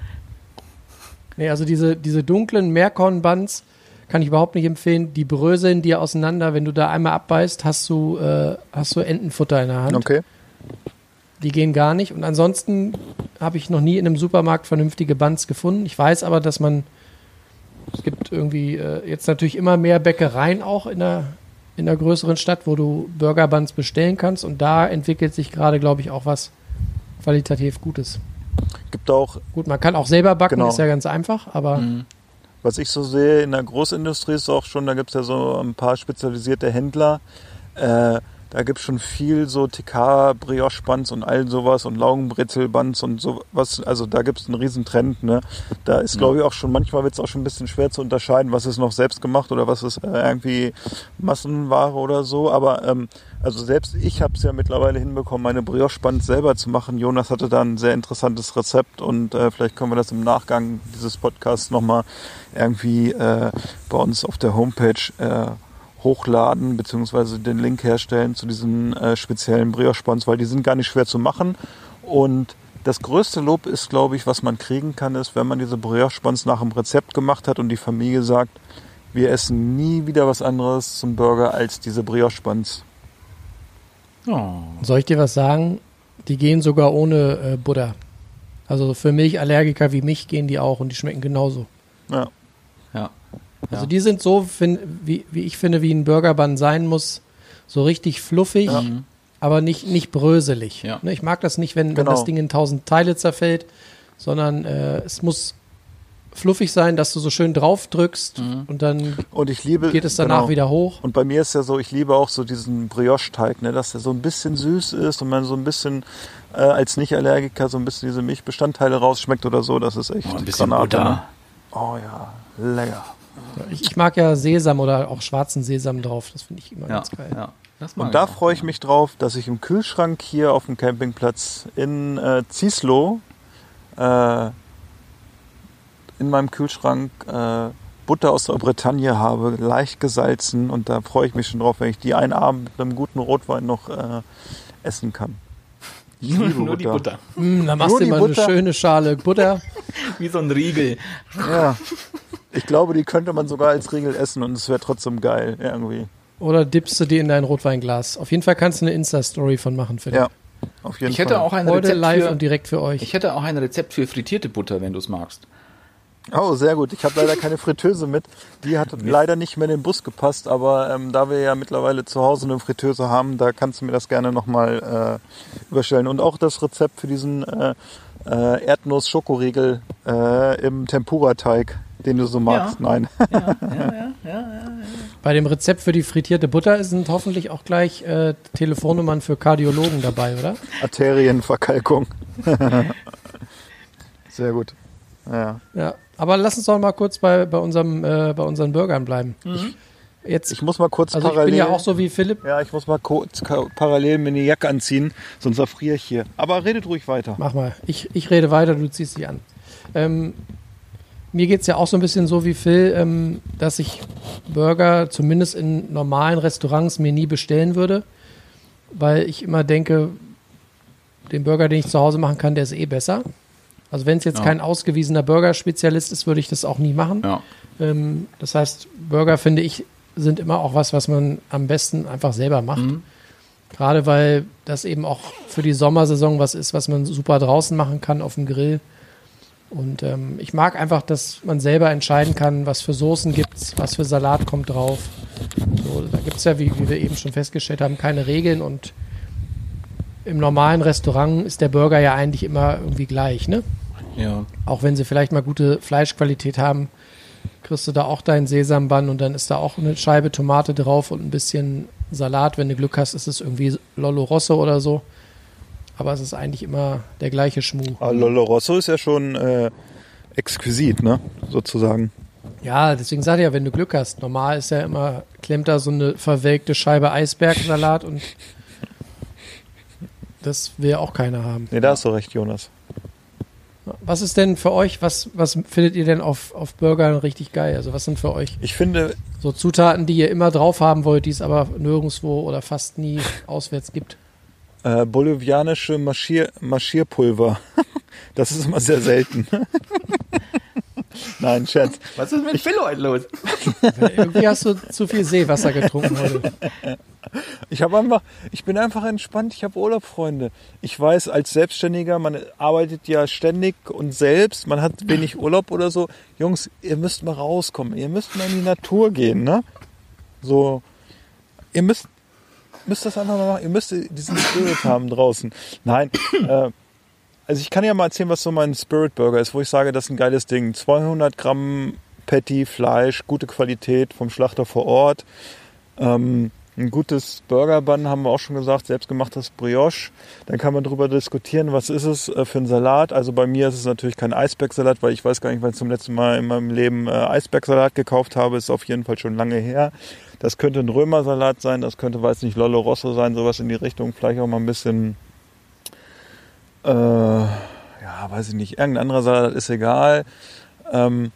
[SPEAKER 1] Nee, also diese, diese dunklen Meerkorn-Buns kann ich überhaupt nicht empfehlen. Die bröseln dir auseinander. Wenn du da einmal abbeißt, hast du, äh, hast du Entenfutter in der Hand.
[SPEAKER 2] Okay.
[SPEAKER 1] Die gehen gar nicht. Und ansonsten habe ich noch nie in einem Supermarkt vernünftige Buns gefunden. Ich weiß aber, dass man, es gibt irgendwie äh, jetzt natürlich immer mehr Bäckereien auch in der, in der größeren Stadt, wo du Burger Buns bestellen kannst. Und da entwickelt sich gerade, glaube ich, auch was qualitativ Gutes.
[SPEAKER 2] Gibt auch,
[SPEAKER 1] Gut, man kann auch selber backen,
[SPEAKER 2] Genau.
[SPEAKER 1] ist ja ganz einfach, aber
[SPEAKER 2] was ich so sehe, in der Großindustrie ist auch schon, da gibt es ja so ein paar spezialisierte Händler. Äh, da gibt es schon viel so TK, Brioche-Buns und all sowas und Laugenbrezel-Buns und sowas. Also da gibt es einen riesen Trend. Ne? Da ist, glaube ich, auch schon, manchmal wird es auch schon ein bisschen schwer zu unterscheiden, was ist noch selbst gemacht oder was ist äh, irgendwie Massenware oder so. Aber ähm, also selbst ich habe es ja mittlerweile hinbekommen, meine Brioche-Buns selber zu machen. Jonas hatte da ein sehr interessantes Rezept und äh, vielleicht können wir das im Nachgang dieses Podcasts nochmal irgendwie äh, bei uns auf der Homepage äh, hochladen beziehungsweise den Link herstellen zu diesen äh, speziellen Brioche-Buns, weil die sind gar nicht schwer zu machen und das größte Lob ist, glaube ich, was man kriegen kann, ist, wenn man diese Brioche-Buns nach dem Rezept gemacht hat und die Familie sagt, wir essen nie wieder was anderes zum Burger als diese Brioche-Buns.
[SPEAKER 3] Oh.
[SPEAKER 1] Soll ich dir was sagen? Die gehen sogar ohne äh, Butter. Also für Milchallergiker wie mich gehen die auch und die schmecken genauso.
[SPEAKER 2] Ja.
[SPEAKER 3] Ja.
[SPEAKER 1] Also die sind so, fin- wie, wie ich finde, wie ein Burgerbun sein muss, so richtig fluffig, aber nicht, nicht bröselig.
[SPEAKER 3] Ja.
[SPEAKER 1] Ne, Ich mag das nicht, wenn, wenn
[SPEAKER 2] Genau.
[SPEAKER 1] das Ding in tausend Teile zerfällt, sondern äh, es muss fluffig sein, dass du so schön drauf drückst und dann
[SPEAKER 2] Und ich liebe.
[SPEAKER 1] geht es danach
[SPEAKER 2] genau.
[SPEAKER 1] wieder hoch.
[SPEAKER 2] Und bei mir ist ja so, ich liebe auch so diesen Brioche-Teig, ne, dass der so ein bisschen süß ist und man so ein bisschen äh, als Nicht-Allergiker so ein bisschen diese Milchbestandteile rausschmeckt oder so. Das ist echt
[SPEAKER 3] Oh, ein bisschen
[SPEAKER 2] Granate,
[SPEAKER 3] Butter.
[SPEAKER 2] ne? Oh ja, lecker.
[SPEAKER 1] Ich, ich mag ja Sesam oder auch schwarzen Sesam drauf. Das finde ich immer
[SPEAKER 3] Ja,
[SPEAKER 1] ganz geil.
[SPEAKER 3] ja.
[SPEAKER 2] Und da freue ich mich drauf, dass ich im Kühlschrank hier auf dem Campingplatz in äh, Zieslow äh, in meinem Kühlschrank äh, Butter aus der Bretagne habe, leicht gesalzen und da freue ich mich schon drauf, wenn ich die einen Abend mit einem guten Rotwein noch äh, essen kann.
[SPEAKER 3] Nur, nur die Butter.
[SPEAKER 1] Mm, da machst
[SPEAKER 2] Nur
[SPEAKER 1] du
[SPEAKER 2] die
[SPEAKER 1] mal
[SPEAKER 2] Butter?
[SPEAKER 1] eine schöne Schale Butter. *laughs*
[SPEAKER 3] Wie so ein Riegel.
[SPEAKER 2] Ja. Ich glaube, die könnte man sogar als Riegel essen und es wäre trotzdem geil, irgendwie.
[SPEAKER 1] Oder dippst du die in dein Rotweinglas. Auf jeden Fall kannst du eine Insta-Story von machen, Philipp.
[SPEAKER 2] Ja, auf jeden
[SPEAKER 3] Ich hätte
[SPEAKER 2] Fall.
[SPEAKER 3] auch ein
[SPEAKER 1] Heute
[SPEAKER 3] Rezept
[SPEAKER 1] live
[SPEAKER 3] für,
[SPEAKER 1] und direkt für euch.
[SPEAKER 3] Ich hätte auch ein Rezept für frittierte Butter, wenn du es magst.
[SPEAKER 2] Oh, sehr gut. Ich habe leider keine Fritteuse mit. Die hat leider nicht mehr in den Bus gepasst, aber ähm, da wir ja mittlerweile zu Hause eine Fritteuse haben, da kannst du mir das gerne nochmal äh, überstellen. Und auch das Rezept für diesen äh, äh, Erdnuss-Schokoriegel äh, im Tempura-Teig, den du so magst. Nein. *laughs*
[SPEAKER 1] Bei dem Rezept für die frittierte Butter sind hoffentlich auch gleich äh, Telefonnummern für Kardiologen dabei, oder?
[SPEAKER 2] Arterienverkalkung. *laughs* sehr gut. Ja.
[SPEAKER 1] Ja. Aber lass uns doch mal kurz bei, bei, unserem, äh, bei unseren Burgern bleiben. Jetzt,
[SPEAKER 2] Ich muss mal kurz
[SPEAKER 1] also ich
[SPEAKER 2] parallel.
[SPEAKER 1] bin ja auch so wie Philipp.
[SPEAKER 2] ja, ich muss mal kurz parallel mir eine Jacke anziehen, sonst erfriere ich hier. Aber redet ruhig weiter.
[SPEAKER 1] Mach mal. Ich, ich rede weiter, du ziehst dich an. Ähm, mir geht es ja auch so ein bisschen so wie Phil, ähm, dass ich Burger zumindest in normalen Restaurants mir nie bestellen würde, weil ich immer denke, den Burger, den ich zu Hause machen kann, der ist eh besser. Also wenn es jetzt
[SPEAKER 3] Ja.
[SPEAKER 1] kein ausgewiesener Burger-Spezialist ist, würde ich das auch nie machen.
[SPEAKER 3] Ja.
[SPEAKER 1] Ähm, das heißt, Burger, finde ich, sind immer auch was, was man am besten einfach selber macht. Gerade weil das eben auch für die Sommersaison was ist, was man super draußen machen kann auf dem Grill. Und ähm, ich mag einfach, dass man selber entscheiden kann, was für Soßen gibt's, was für Salat kommt drauf. So, da gibt's ja, wie, wie wir eben schon festgestellt haben, keine Regeln und im normalen Restaurant ist der Burger ja eigentlich immer irgendwie gleich, ne?
[SPEAKER 3] Ja.
[SPEAKER 1] Auch wenn sie vielleicht mal gute Fleischqualität haben, kriegst du da auch deinen Sesambann und dann ist da auch eine Scheibe Tomate drauf und ein bisschen Salat. Wenn du Glück hast, ist es irgendwie Lollo Rosso oder so. Aber es ist eigentlich immer der gleiche Schmuh.
[SPEAKER 2] Aber Lollo Rosso ist ja schon äh, exquisit, ne? Sozusagen.
[SPEAKER 1] Ja, deswegen sag ich ja, wenn du Glück hast. Normal ist ja immer, klemmt da so eine verwelkte Scheibe Eisbergsalat und *laughs* das will auch keiner haben.
[SPEAKER 2] Nee, da hast du recht, Jonas.
[SPEAKER 1] Was ist denn für euch, was, was findet ihr denn auf, auf Burgern richtig geil? Also was sind für euch
[SPEAKER 2] Ich finde,
[SPEAKER 1] so Zutaten, die ihr immer drauf haben wollt, die es aber nirgendwo oder fast nie *laughs* auswärts gibt?
[SPEAKER 2] äh, bolivianische Marschier Marschierpulver. *laughs* Das ist immer sehr selten. *laughs* Nein, Scherz.
[SPEAKER 3] Was ist mit Phil heute los?
[SPEAKER 1] Irgendwie hast du zu viel Seewasser getrunken heute.
[SPEAKER 2] Ich habe einfach, ich bin einfach entspannt. Ich habe Urlaub, Freunde. Ich weiß, als Selbstständiger, man arbeitet ja ständig und selbst, man hat wenig Urlaub oder so. Jungs, ihr müsst mal rauskommen. Ihr müsst mal in die Natur gehen, ne? So, ihr müsst, müsst das einfach mal machen. Ihr müsst diesen Spirit haben draußen. Nein, äh, also ich kann ja mal erzählen, was so mein Spirit Burger ist, wo ich sage, das ist ein geiles Ding. 200 Gramm Patty, Fleisch, gute Qualität vom Schlachter vor Ort. Ähm, ein gutes Burger Bun haben wir auch schon gesagt, selbstgemachtes Brioche. Dann kann man darüber diskutieren, was ist es äh, für ein Salat. Also bei mir ist es natürlich kein Eisbergsalat, weil ich weiß gar nicht, wann ich zum letzten Mal in meinem Leben äh, Eisbergsalat gekauft habe. Ist auf jeden Fall schon lange her. Das könnte ein Römersalat sein, das könnte, weiß nicht, Lollo Rosso sein, sowas in die Richtung. Vielleicht auch mal ein bisschen, äh, ja, weiß ich nicht, irgendein anderer Salat ist egal. Ähm,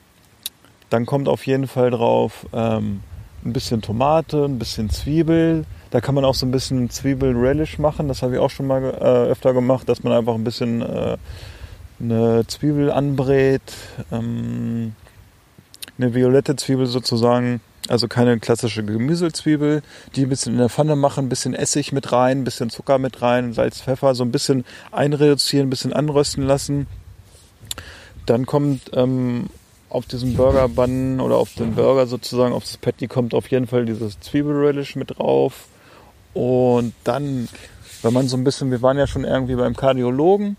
[SPEAKER 2] dann kommt auf jeden Fall drauf ähm, ein bisschen Tomate, ein bisschen Zwiebel. Da kann man auch so ein bisschen Zwiebel-Relish machen. Das habe ich auch schon mal äh, öfter gemacht, dass man einfach ein bisschen äh, eine Zwiebel anbrät. Ähm, eine violette Zwiebel sozusagen. Also keine klassische Gemüsezwiebel. Die ein bisschen in der Pfanne machen, ein bisschen Essig mit rein, ein bisschen Zucker mit rein, Salz, Pfeffer, so ein bisschen einreduzieren, ein bisschen anrösten lassen. Dann kommt ähm, auf diesen Burger Bun oder auf den Burger sozusagen, auf das Patty kommt auf jeden Fall dieses Zwiebelrelish mit drauf. Und dann, wenn man so ein bisschen, wir waren ja schon irgendwie beim Kardiologen.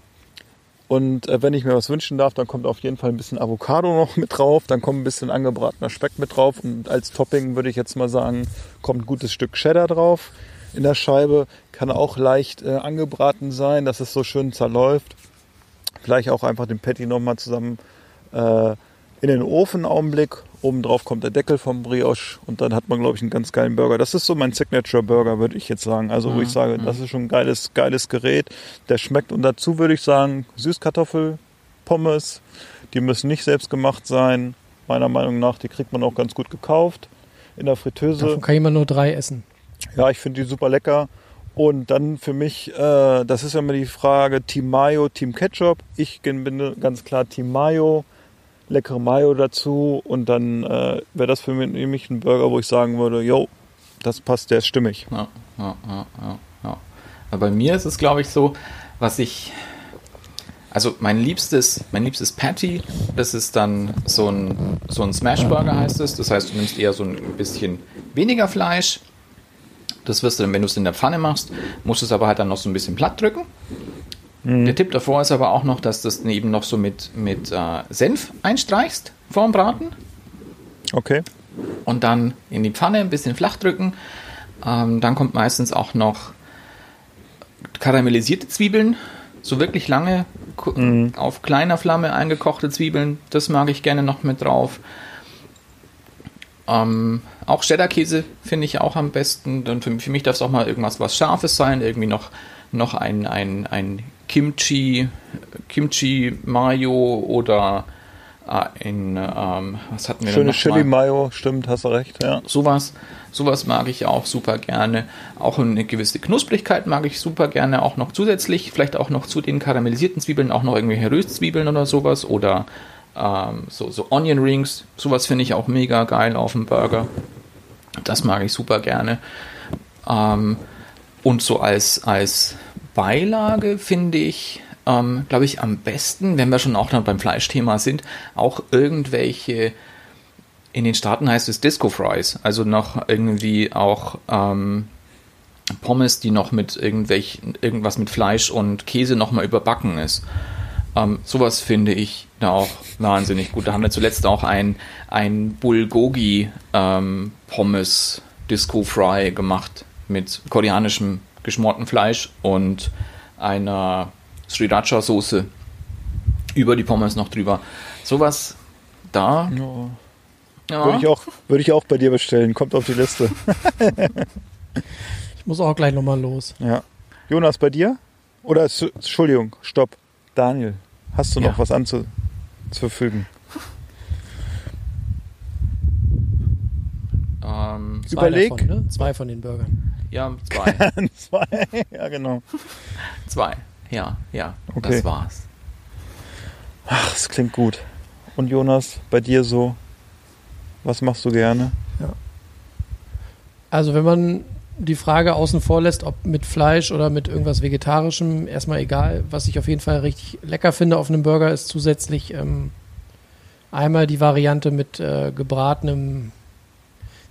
[SPEAKER 2] Und äh, wenn ich mir was wünschen darf, dann kommt auf jeden Fall ein bisschen Avocado noch mit drauf. Dann kommt ein bisschen angebratener Speck mit drauf. Und als Topping würde ich jetzt mal sagen, kommt ein gutes Stück Cheddar drauf in der Scheibe. Kann auch leicht äh, angebraten sein, dass es so schön zerläuft. Vielleicht auch einfach den Patty nochmal zusammen äh, in den Ofen einen Augenblick. Oben drauf kommt der Deckel vom Brioche und dann hat man, glaube ich, einen ganz geilen Burger. Das ist so mein Signature-Burger, würde ich jetzt sagen. Also, wo ich sage, das ist schon ein geiles, geiles Gerät. Der schmeckt und dazu würde ich sagen, Süßkartoffel, Pommes. Die müssen nicht selbst gemacht sein. Meiner Meinung nach, die kriegt man auch ganz gut gekauft. In der Fritteuse.
[SPEAKER 1] Davon kann ich immer nur drei essen.
[SPEAKER 2] Ja, ich finde die super lecker. Und dann für mich, äh, das ist ja immer die Frage, Team Mayo, Team Ketchup. Ich bin ganz klar Team Mayo. Leckere Mayo dazu. Und dann äh, wäre das für mich ein Burger, wo ich sagen würde, yo, das passt, der ist stimmig.
[SPEAKER 3] Ja, ja, ja, ja. Aber bei mir ist es, glaube ich, so, was ich. Also mein liebstes, mein liebstes Patty, das ist dann so ein, so ein Smash-Burger heißt es. Das heißt, du nimmst eher so ein bisschen weniger Fleisch. Das wirst du dann, wenn du es in der Pfanne machst, musst du es aber halt dann noch so ein bisschen platt drücken. Der Tipp davor ist aber auch noch, dass du das eben noch so mit, mit äh, Senf einstreichst vorm Braten
[SPEAKER 2] Okay.
[SPEAKER 3] und dann in die Pfanne ein bisschen flach drücken. Ähm, dann kommt meistens auch noch karamellisierte Zwiebeln, so wirklich lange ku- auf kleiner Flamme eingekochte Zwiebeln. Das mag ich gerne noch mit drauf. Ähm, auch Cheddar-Käse finde ich auch am besten. Dann für, für mich darf es auch mal irgendwas was Scharfes sein. Irgendwie noch, noch ein, ein, ein Kimchi, Kimchi Mayo oder äh, in, ähm, was hatten wir
[SPEAKER 2] Schöne? Chili Mayo, stimmt, hast du recht, ja.
[SPEAKER 3] Sowas, sowas mag ich auch super gerne. Auch eine gewisse Knusprigkeit mag ich super gerne, auch noch zusätzlich, vielleicht auch noch zu den karamellisierten Zwiebeln, auch noch irgendwelche Röstzwiebeln oder sowas oder ähm, so, so Onion Rings, sowas finde ich auch mega geil auf dem Burger. Das mag ich super gerne. Ähm, und so als, als Beilage finde ich, ähm, glaube ich, am besten, wenn wir schon auch dann beim Fleischthema sind, auch irgendwelche in den Staaten heißt es Disco Fries, also noch irgendwie auch ähm, Pommes, die noch mit irgendwelch, irgendwas mit Fleisch und Käse nochmal überbacken ist. Ähm, sowas finde ich da auch wahnsinnig gut. Da haben wir zuletzt auch ein, ein Bulgogi ähm, Pommes Disco Fry gemacht mit koreanischem geschmorten Fleisch und einer Sriracha Soße über die Pommes noch drüber. Sowas da. Ja.
[SPEAKER 2] Würde ich, auch, würde ich auch bei dir bestellen, kommt auf die Liste. *laughs*
[SPEAKER 1] Ich muss auch gleich nochmal los.
[SPEAKER 2] Ja. Jonas, bei dir? Oder, Entschuldigung, stopp. Daniel, hast du noch
[SPEAKER 3] Ja.
[SPEAKER 2] was anzufügen?
[SPEAKER 3] Ähm,
[SPEAKER 1] Zwei
[SPEAKER 2] Überleg.
[SPEAKER 1] Davon, ne? Zwei von den Burgern.
[SPEAKER 3] Ja, zwei. *laughs*
[SPEAKER 2] Zwei. ja, genau.
[SPEAKER 3] zwei. Ja, ja.
[SPEAKER 2] Okay.
[SPEAKER 3] Das war's.
[SPEAKER 2] Ach, das klingt gut. Und Jonas, bei dir so? Was machst du gerne?
[SPEAKER 1] Also wenn man die Frage außen vor lässt, ob mit Fleisch oder mit irgendwas Vegetarischem, erstmal egal. Was ich auf jeden Fall richtig lecker finde auf einem Burger ist zusätzlich ähm, einmal die Variante mit äh, gebratenem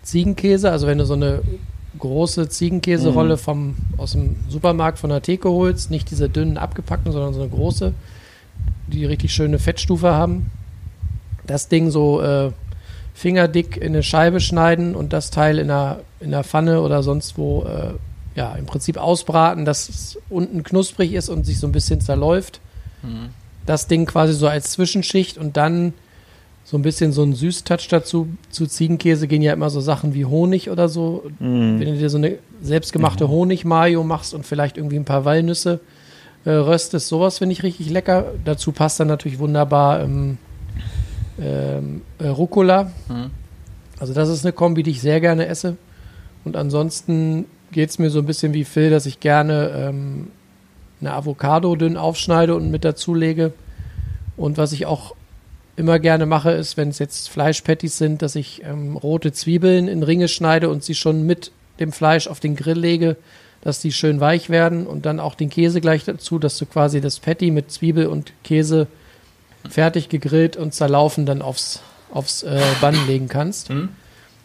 [SPEAKER 1] Ziegenkäse. Also wenn du so eine große Ziegenkäserolle vom, aus dem Supermarkt von der Theke holst, nicht diese dünnen abgepackten, sondern so eine große, die richtig schöne Fettstufe haben. Das Ding so äh, fingerdick in eine Scheibe schneiden und das Teil in einer, in einer Pfanne oder sonst wo, äh, ja, im Prinzip ausbraten, dass es unten knusprig ist und sich so ein bisschen zerläuft. Das Ding quasi so als Zwischenschicht und dann so ein bisschen so ein Süßtouch dazu. Zu Ziegenkäse gehen ja immer so Sachen wie Honig oder so. Wenn du dir so eine selbstgemachte Honig-Mayo machst und vielleicht irgendwie ein paar Walnüsse äh, röstest, sowas finde ich richtig lecker. Dazu passt dann natürlich wunderbar ähm, ähm, äh, Rucola.
[SPEAKER 3] Mhm.
[SPEAKER 1] Also das ist eine Kombi, die ich sehr gerne esse. Und ansonsten geht es mir so ein bisschen wie Phil, dass ich gerne ähm, eine Avocado dünn aufschneide und mit dazu lege. Und was ich auch immer gerne mache, ist, wenn es jetzt Fleischpatties sind, dass ich ähm, rote Zwiebeln in Ringe schneide und sie schon mit dem Fleisch auf den Grill lege, dass die schön weich werden und dann auch den Käse gleich dazu, dass du quasi das Patty mit Zwiebel und Käse fertig gegrillt und zerlaufen dann aufs, aufs äh, Bann legen kannst.
[SPEAKER 3] Mhm.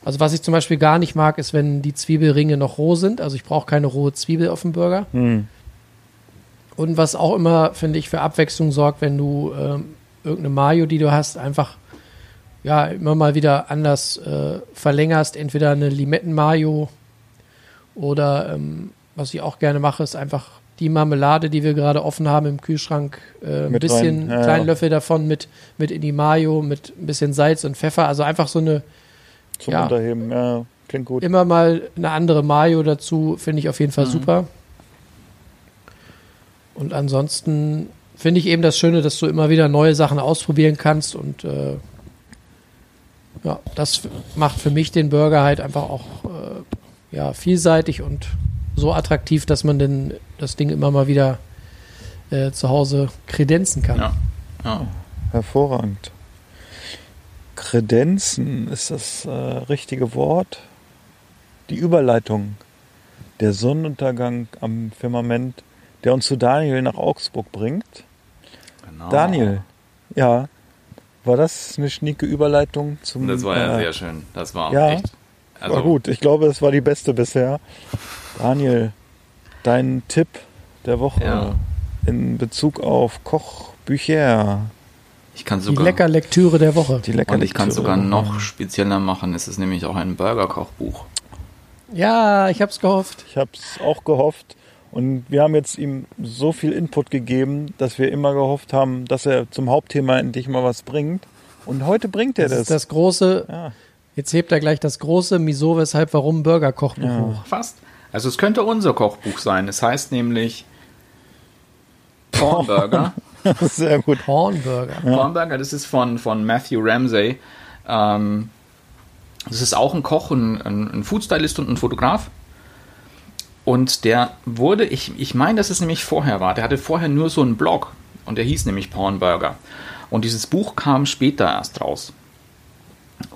[SPEAKER 1] Also was ich zum Beispiel gar nicht mag, ist, wenn die Zwiebelringe noch roh sind. Also ich brauche keine rohe Zwiebel auf dem Burger.
[SPEAKER 2] Hm.
[SPEAKER 1] Und was auch immer, finde ich, für Abwechslung sorgt, wenn du ähm, irgendeine Mayo, die du hast, einfach ja immer mal wieder anders äh, verlängerst. Entweder eine Limetten-Mayo oder ähm, was ich auch gerne mache, ist einfach die Marmelade, die wir gerade offen haben im Kühlschrank, äh, ein bisschen,
[SPEAKER 2] rein, ja,
[SPEAKER 1] kleinen
[SPEAKER 2] ja.
[SPEAKER 1] Löffel davon mit, mit in die Mayo, mit ein bisschen Salz und Pfeffer. Also einfach so eine
[SPEAKER 2] Zum
[SPEAKER 1] Ja.
[SPEAKER 2] Unterheben, ja, klingt gut.
[SPEAKER 1] immer mal eine andere Mayo dazu, finde ich auf jeden Fall
[SPEAKER 2] Mhm.
[SPEAKER 1] super. Und ansonsten finde ich eben das Schöne, dass du immer wieder neue Sachen ausprobieren kannst und äh, ja, das macht für mich den Burger halt einfach auch äh, ja, vielseitig und so attraktiv, dass man denn das Ding immer mal wieder äh, zu Hause kredenzen kann.
[SPEAKER 3] Ja. ja.
[SPEAKER 2] Hervorragend. Kredenzen ist das äh, richtige Wort. Die Überleitung. Der Sonnenuntergang am Firmament, der uns zu Daniel nach Augsburg bringt.
[SPEAKER 3] Genau.
[SPEAKER 2] Daniel, ja, war das eine schnieke Überleitung zum.
[SPEAKER 3] Das war ja
[SPEAKER 2] äh,
[SPEAKER 3] sehr schön. Das war
[SPEAKER 2] ja,
[SPEAKER 3] echt. Also,
[SPEAKER 2] war gut. Ich glaube, es war die beste bisher. Daniel, dein Tipp der Woche
[SPEAKER 3] Ja.
[SPEAKER 2] in Bezug auf Kochbücher.
[SPEAKER 3] Ich kann
[SPEAKER 1] Die
[SPEAKER 3] sogar.
[SPEAKER 1] lecker Lektüre der Woche.
[SPEAKER 2] Die lecker
[SPEAKER 3] und ich kann
[SPEAKER 2] Lektüre.
[SPEAKER 3] sogar noch spezieller machen. Es ist nämlich auch ein Burger-Kochbuch.
[SPEAKER 1] Ja, ich hab's gehofft.
[SPEAKER 2] Ich habe es auch gehofft. Und wir haben jetzt ihm so viel Input gegeben, dass wir immer gehofft haben, dass er zum Hauptthema endlich mal was bringt. Und heute bringt er
[SPEAKER 1] Das
[SPEAKER 2] das.
[SPEAKER 1] ist das große,
[SPEAKER 2] Ja.
[SPEAKER 1] jetzt hebt er gleich das große Miso, weshalb, warum Burger-Kochbuch
[SPEAKER 2] Ja.
[SPEAKER 1] hoch.
[SPEAKER 3] Fast. Also es könnte unser Kochbuch sein. Es heißt nämlich Cornburger *laughs*
[SPEAKER 2] Sehr gut.
[SPEAKER 1] Hornburger.
[SPEAKER 3] Hornburger, das ist von, von Matthew Ramsey. Ähm, das ist auch ein Koch, ein, ein, ein Foodstylist und ein Fotograf. Und der wurde, ich, ich meine, dass es nämlich vorher war. Der hatte vorher nur so einen Blog und der hieß nämlich Pornburger. Und dieses Buch kam später erst raus.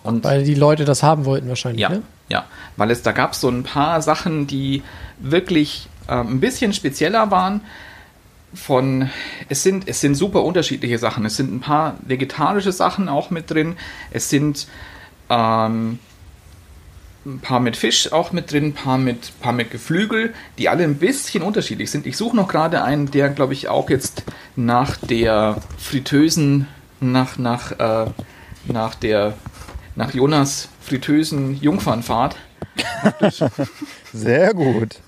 [SPEAKER 3] Und
[SPEAKER 1] Weil die Leute das haben wollten wahrscheinlich,
[SPEAKER 3] ja,
[SPEAKER 1] ne?
[SPEAKER 3] ja, weil es da gab es so ein paar Sachen, die wirklich ähm, ein bisschen spezieller waren. Von es sind es sind super unterschiedliche Sachen. Es sind ein paar vegetarische Sachen auch mit drin. Es sind ähm, ein paar mit Fisch auch mit drin, ein paar mit, paar mit Geflügel, die alle ein bisschen unterschiedlich sind. Ich suche noch gerade einen, der, glaube ich, auch jetzt nach der fritösen, nach, nach, äh, nach der, nach Jonas fritösen Jungfernfahrt. *laughs*
[SPEAKER 2] Sehr gut.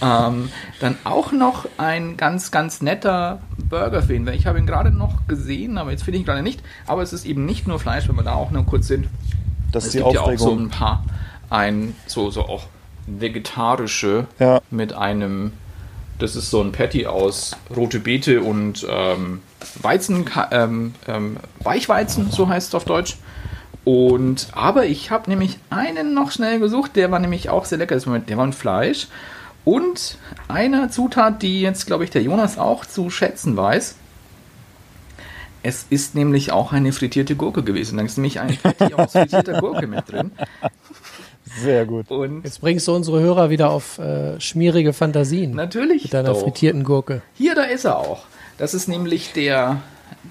[SPEAKER 3] Ähm, dann auch noch ein ganz, ganz netter Burger-Fan. Ich habe ihn gerade noch gesehen, aber jetzt finde ich ihn gerade nicht. Aber es ist eben nicht nur Fleisch, wenn wir da auch noch kurz sind.
[SPEAKER 2] Das ist
[SPEAKER 3] es
[SPEAKER 2] die
[SPEAKER 3] gibt ja auch so
[SPEAKER 2] Aufregung.
[SPEAKER 3] ein paar, ein, so, so auch vegetarische
[SPEAKER 2] Ja.
[SPEAKER 3] mit einem, das ist so ein Patty aus rote Beete und ähm, Weizen, ähm, ähm, Weichweizen, so heißt es auf Deutsch. Und, aber ich habe nämlich einen noch schnell gesucht, der war nämlich auch sehr lecker. Das war- Der war ein Fleisch. Und eine Zutat, die jetzt, glaube ich, der Jonas auch zu schätzen weiß. Es ist nämlich auch eine frittierte Gurke gewesen. Da ist nämlich ein Patty aus frittierter Gurke mit drin.
[SPEAKER 2] Sehr gut.
[SPEAKER 3] Und
[SPEAKER 1] Jetzt bringst du unsere Hörer wieder auf äh, schmierige Fantasien
[SPEAKER 3] natürlich
[SPEAKER 1] mit deiner
[SPEAKER 3] doch.
[SPEAKER 1] frittierten Gurke.
[SPEAKER 3] Hier, da ist er auch. Das ist nämlich der,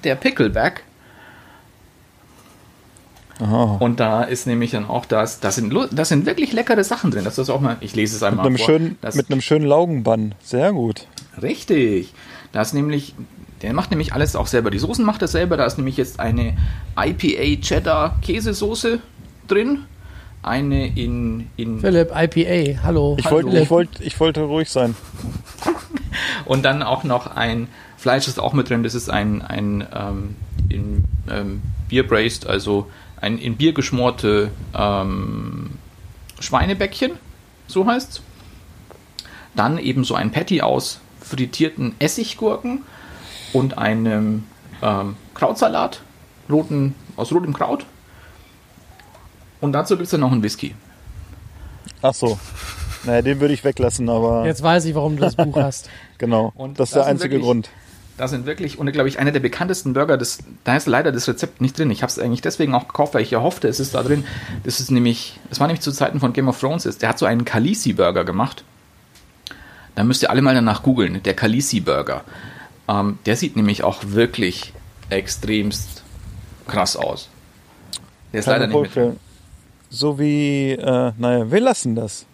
[SPEAKER 3] der Pickleback.
[SPEAKER 2] Aha.
[SPEAKER 3] Und da ist nämlich dann auch das, das sind, das sind wirklich leckere Sachen drin. Das ist auch mal, ich lese es
[SPEAKER 2] Mit
[SPEAKER 3] einmal
[SPEAKER 2] einem,
[SPEAKER 3] vor.
[SPEAKER 2] schönen,
[SPEAKER 3] das,
[SPEAKER 2] mit einem schönen Laugenbann. Sehr gut.
[SPEAKER 3] Richtig. Da ist nämlich, der macht nämlich alles auch selber. Die Soßen macht er selber. Da ist nämlich jetzt eine IPA Cheddar Käsesoße drin. Eine in, in
[SPEAKER 1] Philipp, IPA, hallo.
[SPEAKER 2] Ich wollte,
[SPEAKER 1] Philipp.
[SPEAKER 2] ich wollte, ich wollte ruhig sein. *laughs*
[SPEAKER 3] Und dann auch noch ein Fleisch ist auch mit drin. Das ist ein, ein ähm, in ähm, Bier braced, also ein in Bier geschmorte ähm, Schweinebäckchen, so heißt's. Dann eben so ein Patty aus frittierten Essiggurken und einem ähm, Krautsalat, roten, aus rotem Kraut. Und dazu gibt es dann noch einen Whisky.
[SPEAKER 2] Ach so. Naja, den würde ich weglassen, aber
[SPEAKER 1] Jetzt weiß ich, warum du das Buch hast. *laughs*
[SPEAKER 2] genau.
[SPEAKER 3] Und
[SPEAKER 2] das ist der
[SPEAKER 3] das
[SPEAKER 2] einzige
[SPEAKER 3] wirklich-
[SPEAKER 2] Grund.
[SPEAKER 3] Da sind wirklich, und glaube ich, einer der bekanntesten Burger, das, da ist leider das Rezept nicht drin. Ich habe es eigentlich deswegen auch gekauft, weil ich ja hoffte, es ist da drin. Das ist nämlich, das war nämlich zu Zeiten von Game of Thrones, ist, der hat so einen Khaleesi-Burger gemacht. Da müsst ihr alle mal danach googeln, der Khaleesi-Burger. Ähm, der sieht nämlich auch wirklich extremst krass aus. Der ist
[SPEAKER 2] Kann
[SPEAKER 3] leider nicht mit drin.
[SPEAKER 2] vorstellen. So wie, äh, naja, wir lassen das.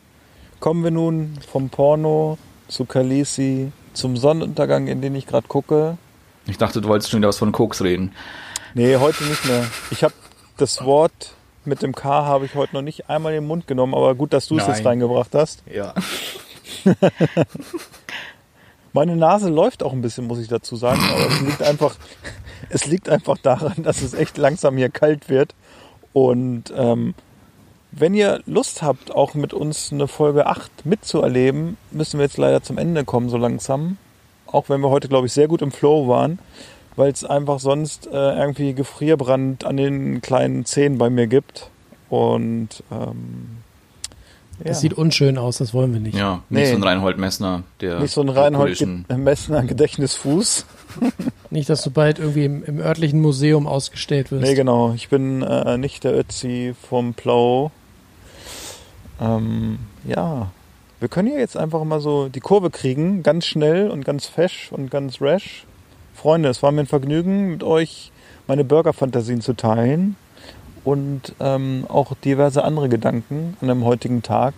[SPEAKER 2] Kommen wir nun vom Porno zu Khaleesi, zum Sonnenuntergang, in den ich gerade gucke.
[SPEAKER 3] Ich dachte, du wolltest schon wieder was von Koks reden.
[SPEAKER 2] Nee, heute nicht mehr. Ich habe das Wort mit dem K habe ich heute noch nicht einmal in den Mund genommen, aber gut, dass du es jetzt reingebracht hast.
[SPEAKER 3] Ja. *laughs*
[SPEAKER 2] Meine Nase läuft auch ein bisschen, muss ich dazu sagen, aber es liegt einfach, es liegt einfach daran, dass es echt langsam hier kalt wird. Und ähm, wenn ihr Lust habt, auch mit uns eine Folge 8 mitzuerleben, müssen wir jetzt leider zum Ende kommen, so langsam. Auch wenn wir heute, glaube ich, sehr gut im Flow waren, weil es einfach sonst äh, irgendwie Gefrierbrand an den kleinen Zehen bei mir gibt. Und ähm, ja.
[SPEAKER 1] Das sieht unschön aus, das wollen wir nicht.
[SPEAKER 3] Ja,
[SPEAKER 2] Nee.
[SPEAKER 3] nicht so ein Reinhold Messner, der
[SPEAKER 2] nicht so ein Reinhold Ge- Messner Gedächtnisfuß. *laughs*
[SPEAKER 1] Nicht, dass du bald irgendwie im, im örtlichen Museum ausgestellt wirst.
[SPEAKER 2] Nee, genau. Ich bin äh, nicht der Ötzi vom Plau. Ähm, ja, wir können ja jetzt einfach mal so die Kurve kriegen, ganz schnell und ganz fesch und ganz rash. Freunde, es war mir ein Vergnügen, mit euch meine Burger-Fantasien zu teilen und ähm, auch diverse andere Gedanken an dem heutigen Tag.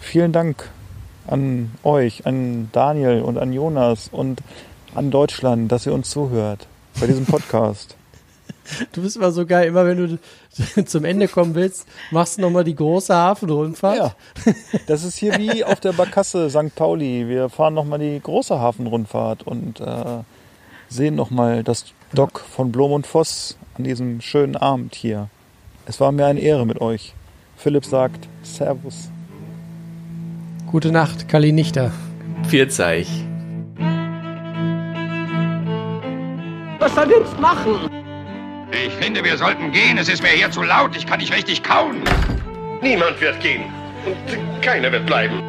[SPEAKER 2] Vielen Dank an euch, an Daniel und an Jonas und an Deutschland, dass ihr uns zuhört bei diesem Podcast.
[SPEAKER 1] Du bist immer so geil, immer wenn du *laughs* zum Ende kommen willst, machst du nochmal die große Hafenrundfahrt.
[SPEAKER 2] Ja, das ist hier wie auf der Barkasse St. Pauli. Wir fahren nochmal die große Hafenrundfahrt und äh, sehen nochmal das Dock von Blom und Voss an diesem schönen Abend hier. Es war mir eine Ehre mit euch. Philipp sagt Servus.
[SPEAKER 1] Gute Nacht, Kali Nichter.
[SPEAKER 3] Vierzeig.
[SPEAKER 4] Vernunft machen.
[SPEAKER 5] Ich finde, wir sollten gehen. Es ist mir hier zu laut. Ich kann nicht richtig kauen.
[SPEAKER 6] Niemand wird gehen. Und keiner wird bleiben.